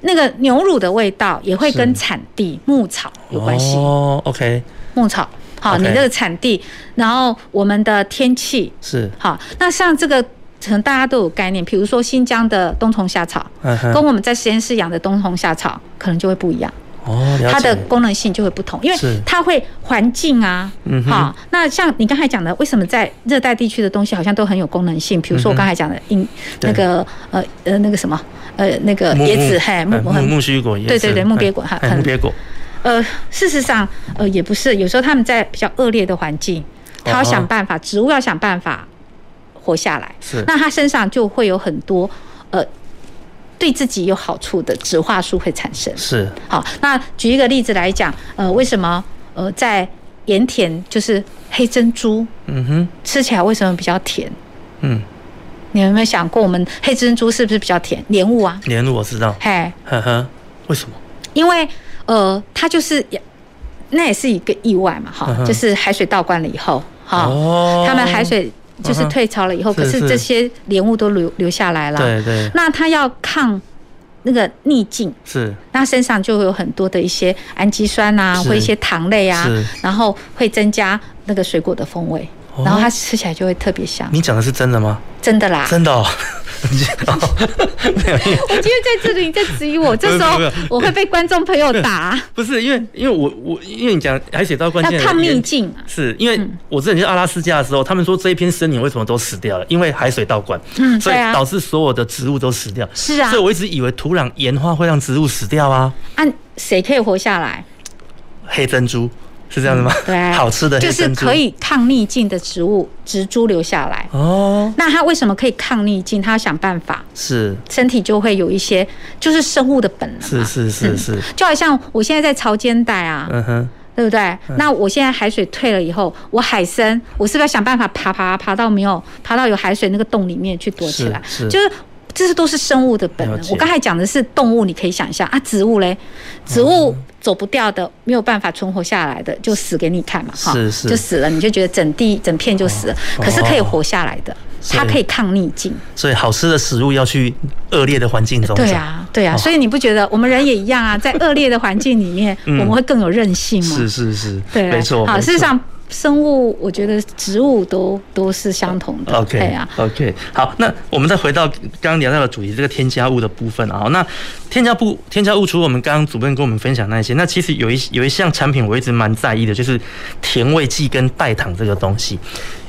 那个牛乳的味道也会跟产地牧草有关系。哦，OK。牧草，好，你这个产地，然后我们的天气是好。那像这个。可能大家都有概念，比如说新疆的冬虫夏草，跟我们在实验室养的冬虫夏草可能就会不一样。哦，它的功能性就会不同，因为它会环境啊，好。那像你刚才讲的，为什么在热带地区的东西好像都很有功能性？比如说我刚才讲的，因那个呃呃那个什么呃那个椰子，嘿木木木须果，对对对木鳖果哈，木鳖果。呃，事实上呃也不是，有时候他们在比较恶劣的环境，他要想办法，植物要想办法。活下来，是那他身上就会有很多呃对自己有好处的植化素会产生。是好，那举一个例子来讲，呃，为什么呃在盐田就是黑珍珠，嗯哼，吃起来为什么比较甜？嗯，你有没有想过，我们黑珍珠是不是比较甜？莲雾啊，莲雾我知道，嘿，呵呵，为什么？因为呃，它就是那也是一个意外嘛，哈，就是海水倒灌了以后，哈，哦，他们海水。就是退潮了以后，可是这些莲雾都留留下来了。对对。那它要抗那个逆境，是。那身上就会有很多的一些氨基酸啊，或一些糖类啊，然后会增加那个水果的风味，然后它吃起来就会特别香。你讲的是真的吗？真的啦。真的。[laughs] 没有，我今天在这里你在质疑我，[laughs] 这时候我会被观众朋友打。不是因为，因为我我因为你讲海水倒灌要看秘境，是因为我之前去阿拉斯加的时候，他们说这一片森林为什么都死掉了？因为海水倒灌，嗯，所以导致所有的植物都死掉。是啊，所以我一直以为土壤盐化会让植物死掉啊。啊谁可以活下来？黑珍珠。是这样子吗？对，好吃的就是可以抗逆境的植物植株留下来哦。那它为什么可以抗逆境？它要想办法，是身体就会有一些，就是生物的本能。是是是是，就好像我现在在潮间带啊，嗯哼，对不对？那我现在海水退了以后，我海参，我是不是要想办法爬爬爬到没有爬到有海水那个洞里面去躲起来？是，就是这些都是生物的本能。我刚才讲的是动物，你可以想象啊，植物嘞，植物。走不掉的，没有办法存活下来的，就死给你看嘛，哈，是是，就死了，你就觉得整地整片就死了。哦、可是可以活下来的，它可以抗逆境。所以好吃的食物要去恶劣的环境中。对啊，对啊。哦、所以你不觉得我们人也一样啊？在恶劣的环境里面，我们会更有韧性吗？是是是，对，没错。好，事实上。生物，我觉得植物都都是相同的。OK 啊，OK，好，那我们再回到刚刚聊到的主题，这个添加物的部分啊。那添加物，添加物除了我们刚刚主任跟我们分享那些，那其实有一有一项产品我一直蛮在意的，就是甜味剂跟代糖这个东西，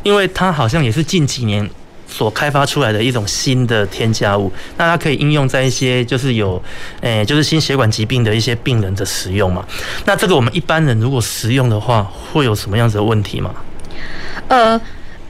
因为它好像也是近几年。所开发出来的一种新的添加物，那它可以应用在一些就是有，诶，就是心血管疾病的一些病人的使用嘛。那这个我们一般人如果食用的话，会有什么样子的问题吗？呃，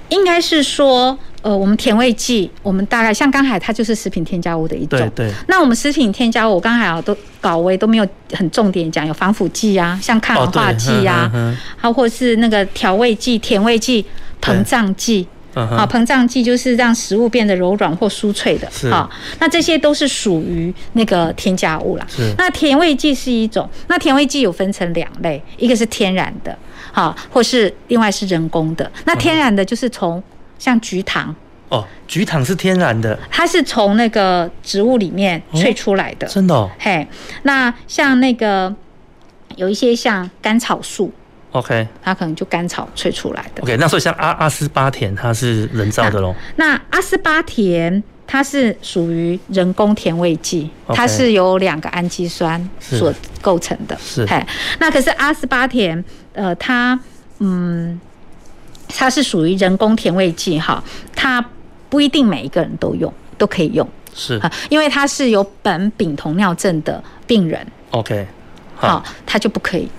应该是说，呃，我们甜味剂，我们大概像刚才它就是食品添加物的一种。对对。那我们食品添加物，我刚才啊都稿微都没有很重点讲，有防腐剂啊，像抗氧化剂啊，还或是那个调味剂、甜味剂、膨胀剂。啊，膨胀剂就是让食物变得柔软或酥脆的，好，那这些都是属于那个添加物啦。是，那甜味剂是一种，那甜味剂有分成两类，一个是天然的，好，或是另外是人工的。那天然的就是从像菊糖。哦，菊糖是天然的，它是从那个植物里面萃出来的，哦、真的、哦。嘿，那像那个有一些像甘草素，OK，它可能就甘草萃出来的。OK，那所以像阿阿斯巴甜，它是人造的喽？那阿斯巴甜它是属于人工甜味剂，okay, 它是由两个氨基酸所构成的。是，嘿，那可是阿斯巴甜，呃，它嗯，它是属于人工甜味剂哈，它。不一定每一个人都用，都可以用，是啊，因为它是有苯丙酮尿症的病人，OK，好，它就不可以，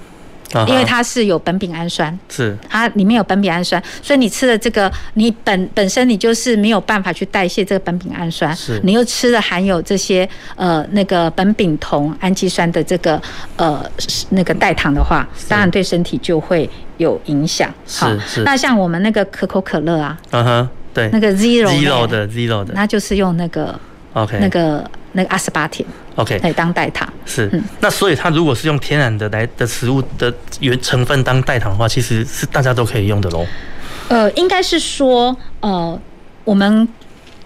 因为它是有苯丙氨酸，是。它里面有苯丙氨酸，所以你吃的这个，你本本身你就是没有办法去代谢这个苯丙氨酸，是，你又吃了含有这些呃那个苯丙酮氨基酸的这个呃那个代糖的话，当然对身体就会有影响，是是。那像我们那个可口可乐啊，嗯哼。对，那个 zero zero 的 zero 的，那就是用那个 OK 那个那个阿斯巴甜 OK 来当代糖。是，嗯，那所以它如果是用天然的来的食物的原成分当代糖的话，其实是大家都可以用的喽。呃，应该是说，呃，我们。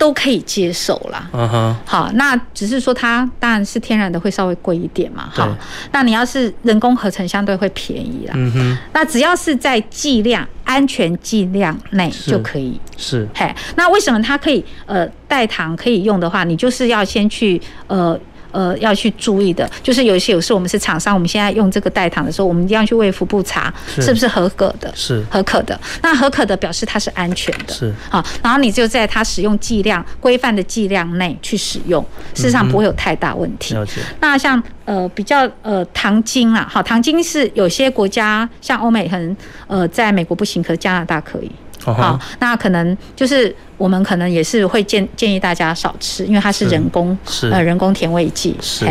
都可以接受啦，嗯哼，好，那只是说它当然是天然的会稍微贵一点嘛，哈，那你要是人工合成相对会便宜啦，嗯哼，那只要是在剂量安全剂量内就可以，是，嘿，那为什么它可以呃代糖可以用的话，你就是要先去呃。呃，要去注意的，就是有一些有时候我们是厂商，我们现在用这个代糖的时候，我们一定要去卫福部查是。不是合格的，是。合可的。那合可的表示它是安全的，是。好，然后你就在它使用剂量规范的剂量内去使用，事实上不会有太大问题。那像呃比较呃糖精啊，好，糖精是有些国家像欧美可能呃在美国不行，可是加拿大可以。好，那可能就是我们可能也是会建建议大家少吃，因为它是人工，是呃人工甜味剂。是，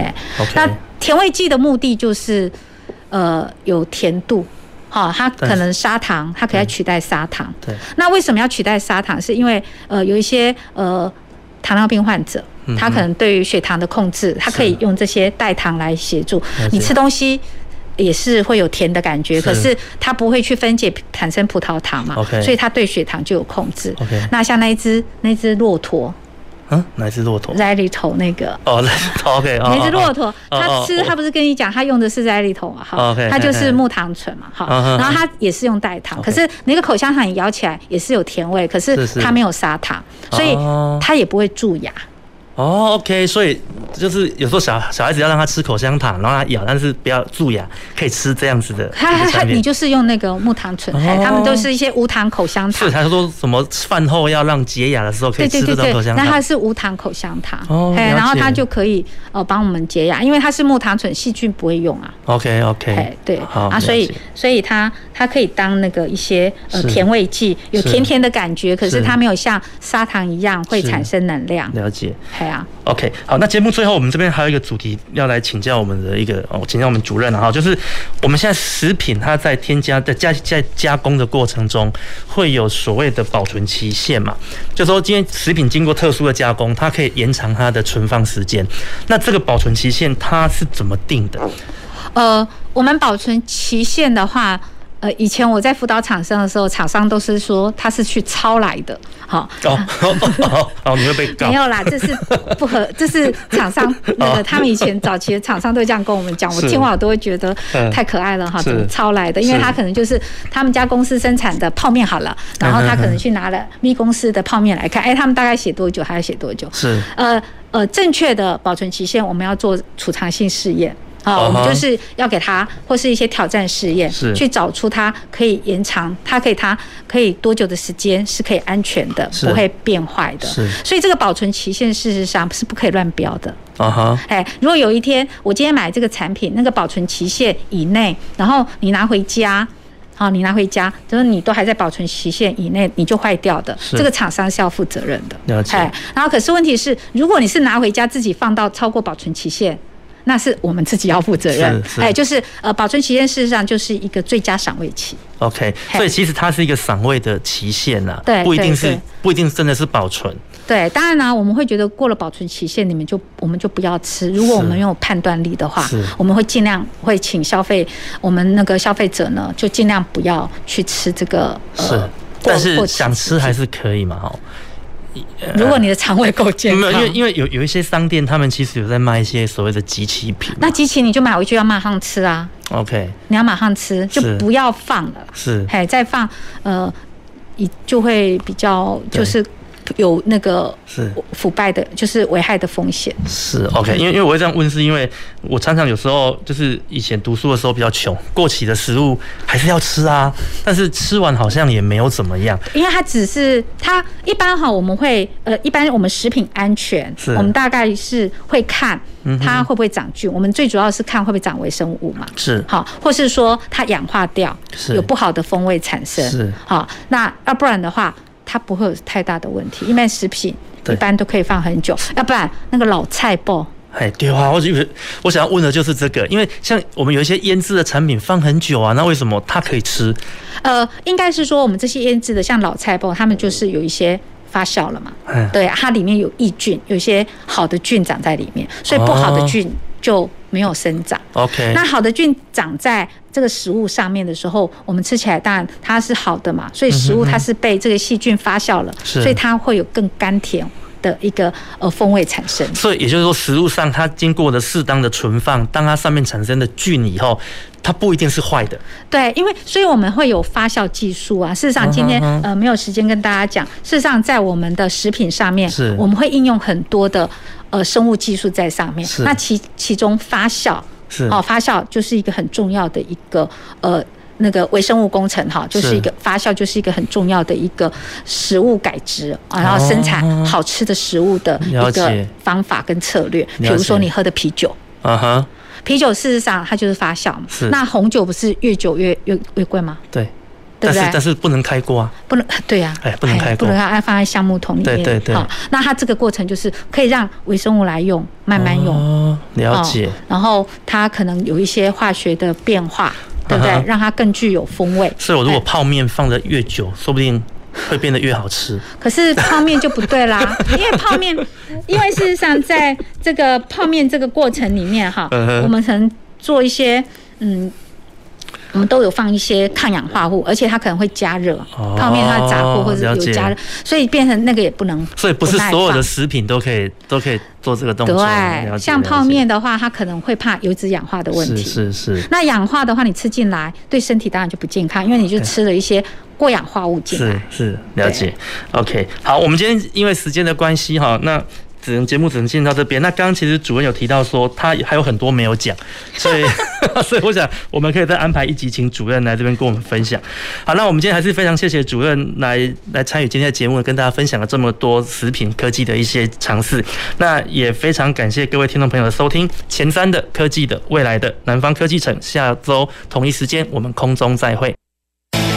那甜味剂的目的就是呃有甜度，好，它可能砂糖，它可以取代砂糖。对。那为什么要取代砂糖？是因为呃有一些呃糖尿病患者，他可能对于血糖的控制，他可以用这些代糖来协助你吃东西。也是会有甜的感觉，可是它不会去分解产生葡萄糖嘛，okay, 所以它对血糖就有控制。Okay, 那像那一只那只骆驼，嗯，哪一只骆驼？在里头那个。哦，OK，那只骆驼，它吃它不是跟你讲，它用的是在里头啊，哈，它就是木糖醇嘛，哈，然后它也是用代糖，可是那个口香糖你咬起来也是有甜味，可是它没有砂糖，所以它也不会蛀牙。哦，OK，所以就是有时候小小孩子要让他吃口香糖，然后他咬，但是不要蛀牙，可以吃这样子的。他他你就是用那个木糖醇，他们都是一些无糖口香糖。所以他说什么饭后要让洁牙的时候可以吃这种口香糖。那它是无糖口香糖，然后它就可以呃帮我们洁牙，因为它是木糖醇，细菌不会用啊。OK OK，对，啊，所以所以它它可以当那个一些呃甜味剂，有甜甜的感觉，可是它没有像砂糖一样会产生能量。了解。，OK，好，那节目最后我们这边还有一个主题要来请教我们的一个哦，请教我们主任哈，就是我们现在食品它在添加在加在加工的过程中会有所谓的保存期限嘛？就说今天食品经过特殊的加工，它可以延长它的存放时间。那这个保存期限它是怎么定的？呃，我们保存期限的话。呃，以前我在辅导厂商的时候，厂商都是说他是去抄来的，好。[laughs] 哦哦哦，你会被告？没有啦，这是不合，[laughs] 这是厂商那个他们以前早期的厂商都这样跟我们讲，我听完我都会觉得太可爱了哈，怎么抄来的？因为他可能就是他们家公司生产的泡面好了，然后他可能去拿了 B 公司的泡面来看，哎，他们大概写多久，还要写多久？是。呃呃，正确的保存期限，我们要做储藏性试验。好，我们就是要给他或是一些挑战试验，去找出它可以延长，它可以它可以多久的时间是可以安全的，不会变坏的。是，所以这个保存期限事实上是不可以乱标的。啊哈，哎，如果有一天我今天买这个产品，那个保存期限以内，然后你拿回家，好，你拿回家，就是你都还在保存期限以内，你就坏掉的，这个厂商是要负责任的。了解。哎，然后可是问题是，如果你是拿回家自己放到超过保存期限。那是我们自己要负责任。哎，就是呃，保存期限事实上就是一个最佳赏味期。OK，所以其实它是一个赏味的期限呐，对，不一定是不一定真的是保存。对，当然呢，我们会觉得过了保存期限，你们就我们就不要吃。如果我们有判断力的话，我们会尽量会请消费我们那个消费者呢，就尽量不要去吃这个。是，但是想吃还是可以嘛，哈。如果你的肠胃够健康，没有，因为因为有有一些商店，他们其实有在卖一些所谓的集齐品。那集齐你就买回去要马上吃啊。OK，你要马上吃，就不要放了。是，嘿，再放，呃，你就会比较就是。有那个是腐败的，就是危害的风险。是 OK，因为因为我会这样问，是因为我常常有时候就是以前读书的时候比较穷，过期的食物还是要吃啊，但是吃完好像也没有怎么样。因为它只是它一般哈，我们会呃，一般我们食品安全，是我们大概是会看它会不会长菌，我们最主要是看会不会长微生物嘛。是好，或是说它氧化掉，是有不好的风味产生。是好，那要不然的话。它不会有太大的问题，因为食品一般都可以放很久，要不然那个老菜脯。哎，对啊，我就我想要问的就是这个，因为像我们有一些腌制的产品放很久啊，那为什么它可以吃？呃，应该是说我们这些腌制的，像老菜脯，它们就是有一些发酵了嘛，嗯、对，它里面有益菌，有一些好的菌长在里面，所以不好的菌就没有生长。OK，那好的菌长在。这个食物上面的时候，我们吃起来当然它是好的嘛，所以食物它是被这个细菌发酵了，所以它会有更甘甜的一个呃风味产生。所以也就是说，食物上它经过了适当的存放，当它上面产生的菌以后，它不一定是坏的。对，因为所以我们会有发酵技术啊。事实上，今天呃没有时间跟大家讲。事实上，在我们的食品上面，是我们会应用很多的呃生物技术在上面。那其其中发酵。是哦，发酵就是一个很重要的一个呃那个微生物工程哈，就是一个发酵就是一个很重要的一个食物改质啊，然后生产好吃的食物的一个方法跟策略。比如说你喝的啤酒，啊哈，啤酒事实上它就是发酵嘛。是。那红酒不是越久越越越贵吗？对。但是但是不能开锅啊，不能对呀，哎，不能开锅，不能让放在橡木桶里面。对对对。好，那它这个过程就是可以让微生物来用，慢慢用。哦，了解。然后它可能有一些化学的变化，对不对？让它更具有风味。所以我如果泡面放的越久，说不定会变得越好吃。可是泡面就不对啦，[laughs] 因为泡面，因为事实上在这个泡面这个过程里面哈，我们可能做一些嗯。我们都有放一些抗氧化物，而且它可能会加热，泡面它炸过或者有加热，所以变成那个也不能。所以不是所有的食品都可以都可以做这个动作。对，像泡面的话，它可能会怕油脂氧化的问题。是是是。那氧化的话，你吃进来对身体当然就不健康，因为你就吃了一些过氧化物进来。是是，了解。OK，好，我们今天因为时间的关系哈，那。只能节目只能进到这边。那刚刚其实主任有提到说，他还有很多没有讲，[laughs] 所以 [laughs] 所以我想我们可以再安排一集，请主任来这边跟我们分享。好，那我们今天还是非常谢谢主任来来参与今天的节目，跟大家分享了这么多食品科技的一些尝试。那也非常感谢各位听众朋友的收听，前三的科技的未来的南方科技城，下周同一时间我们空中再会。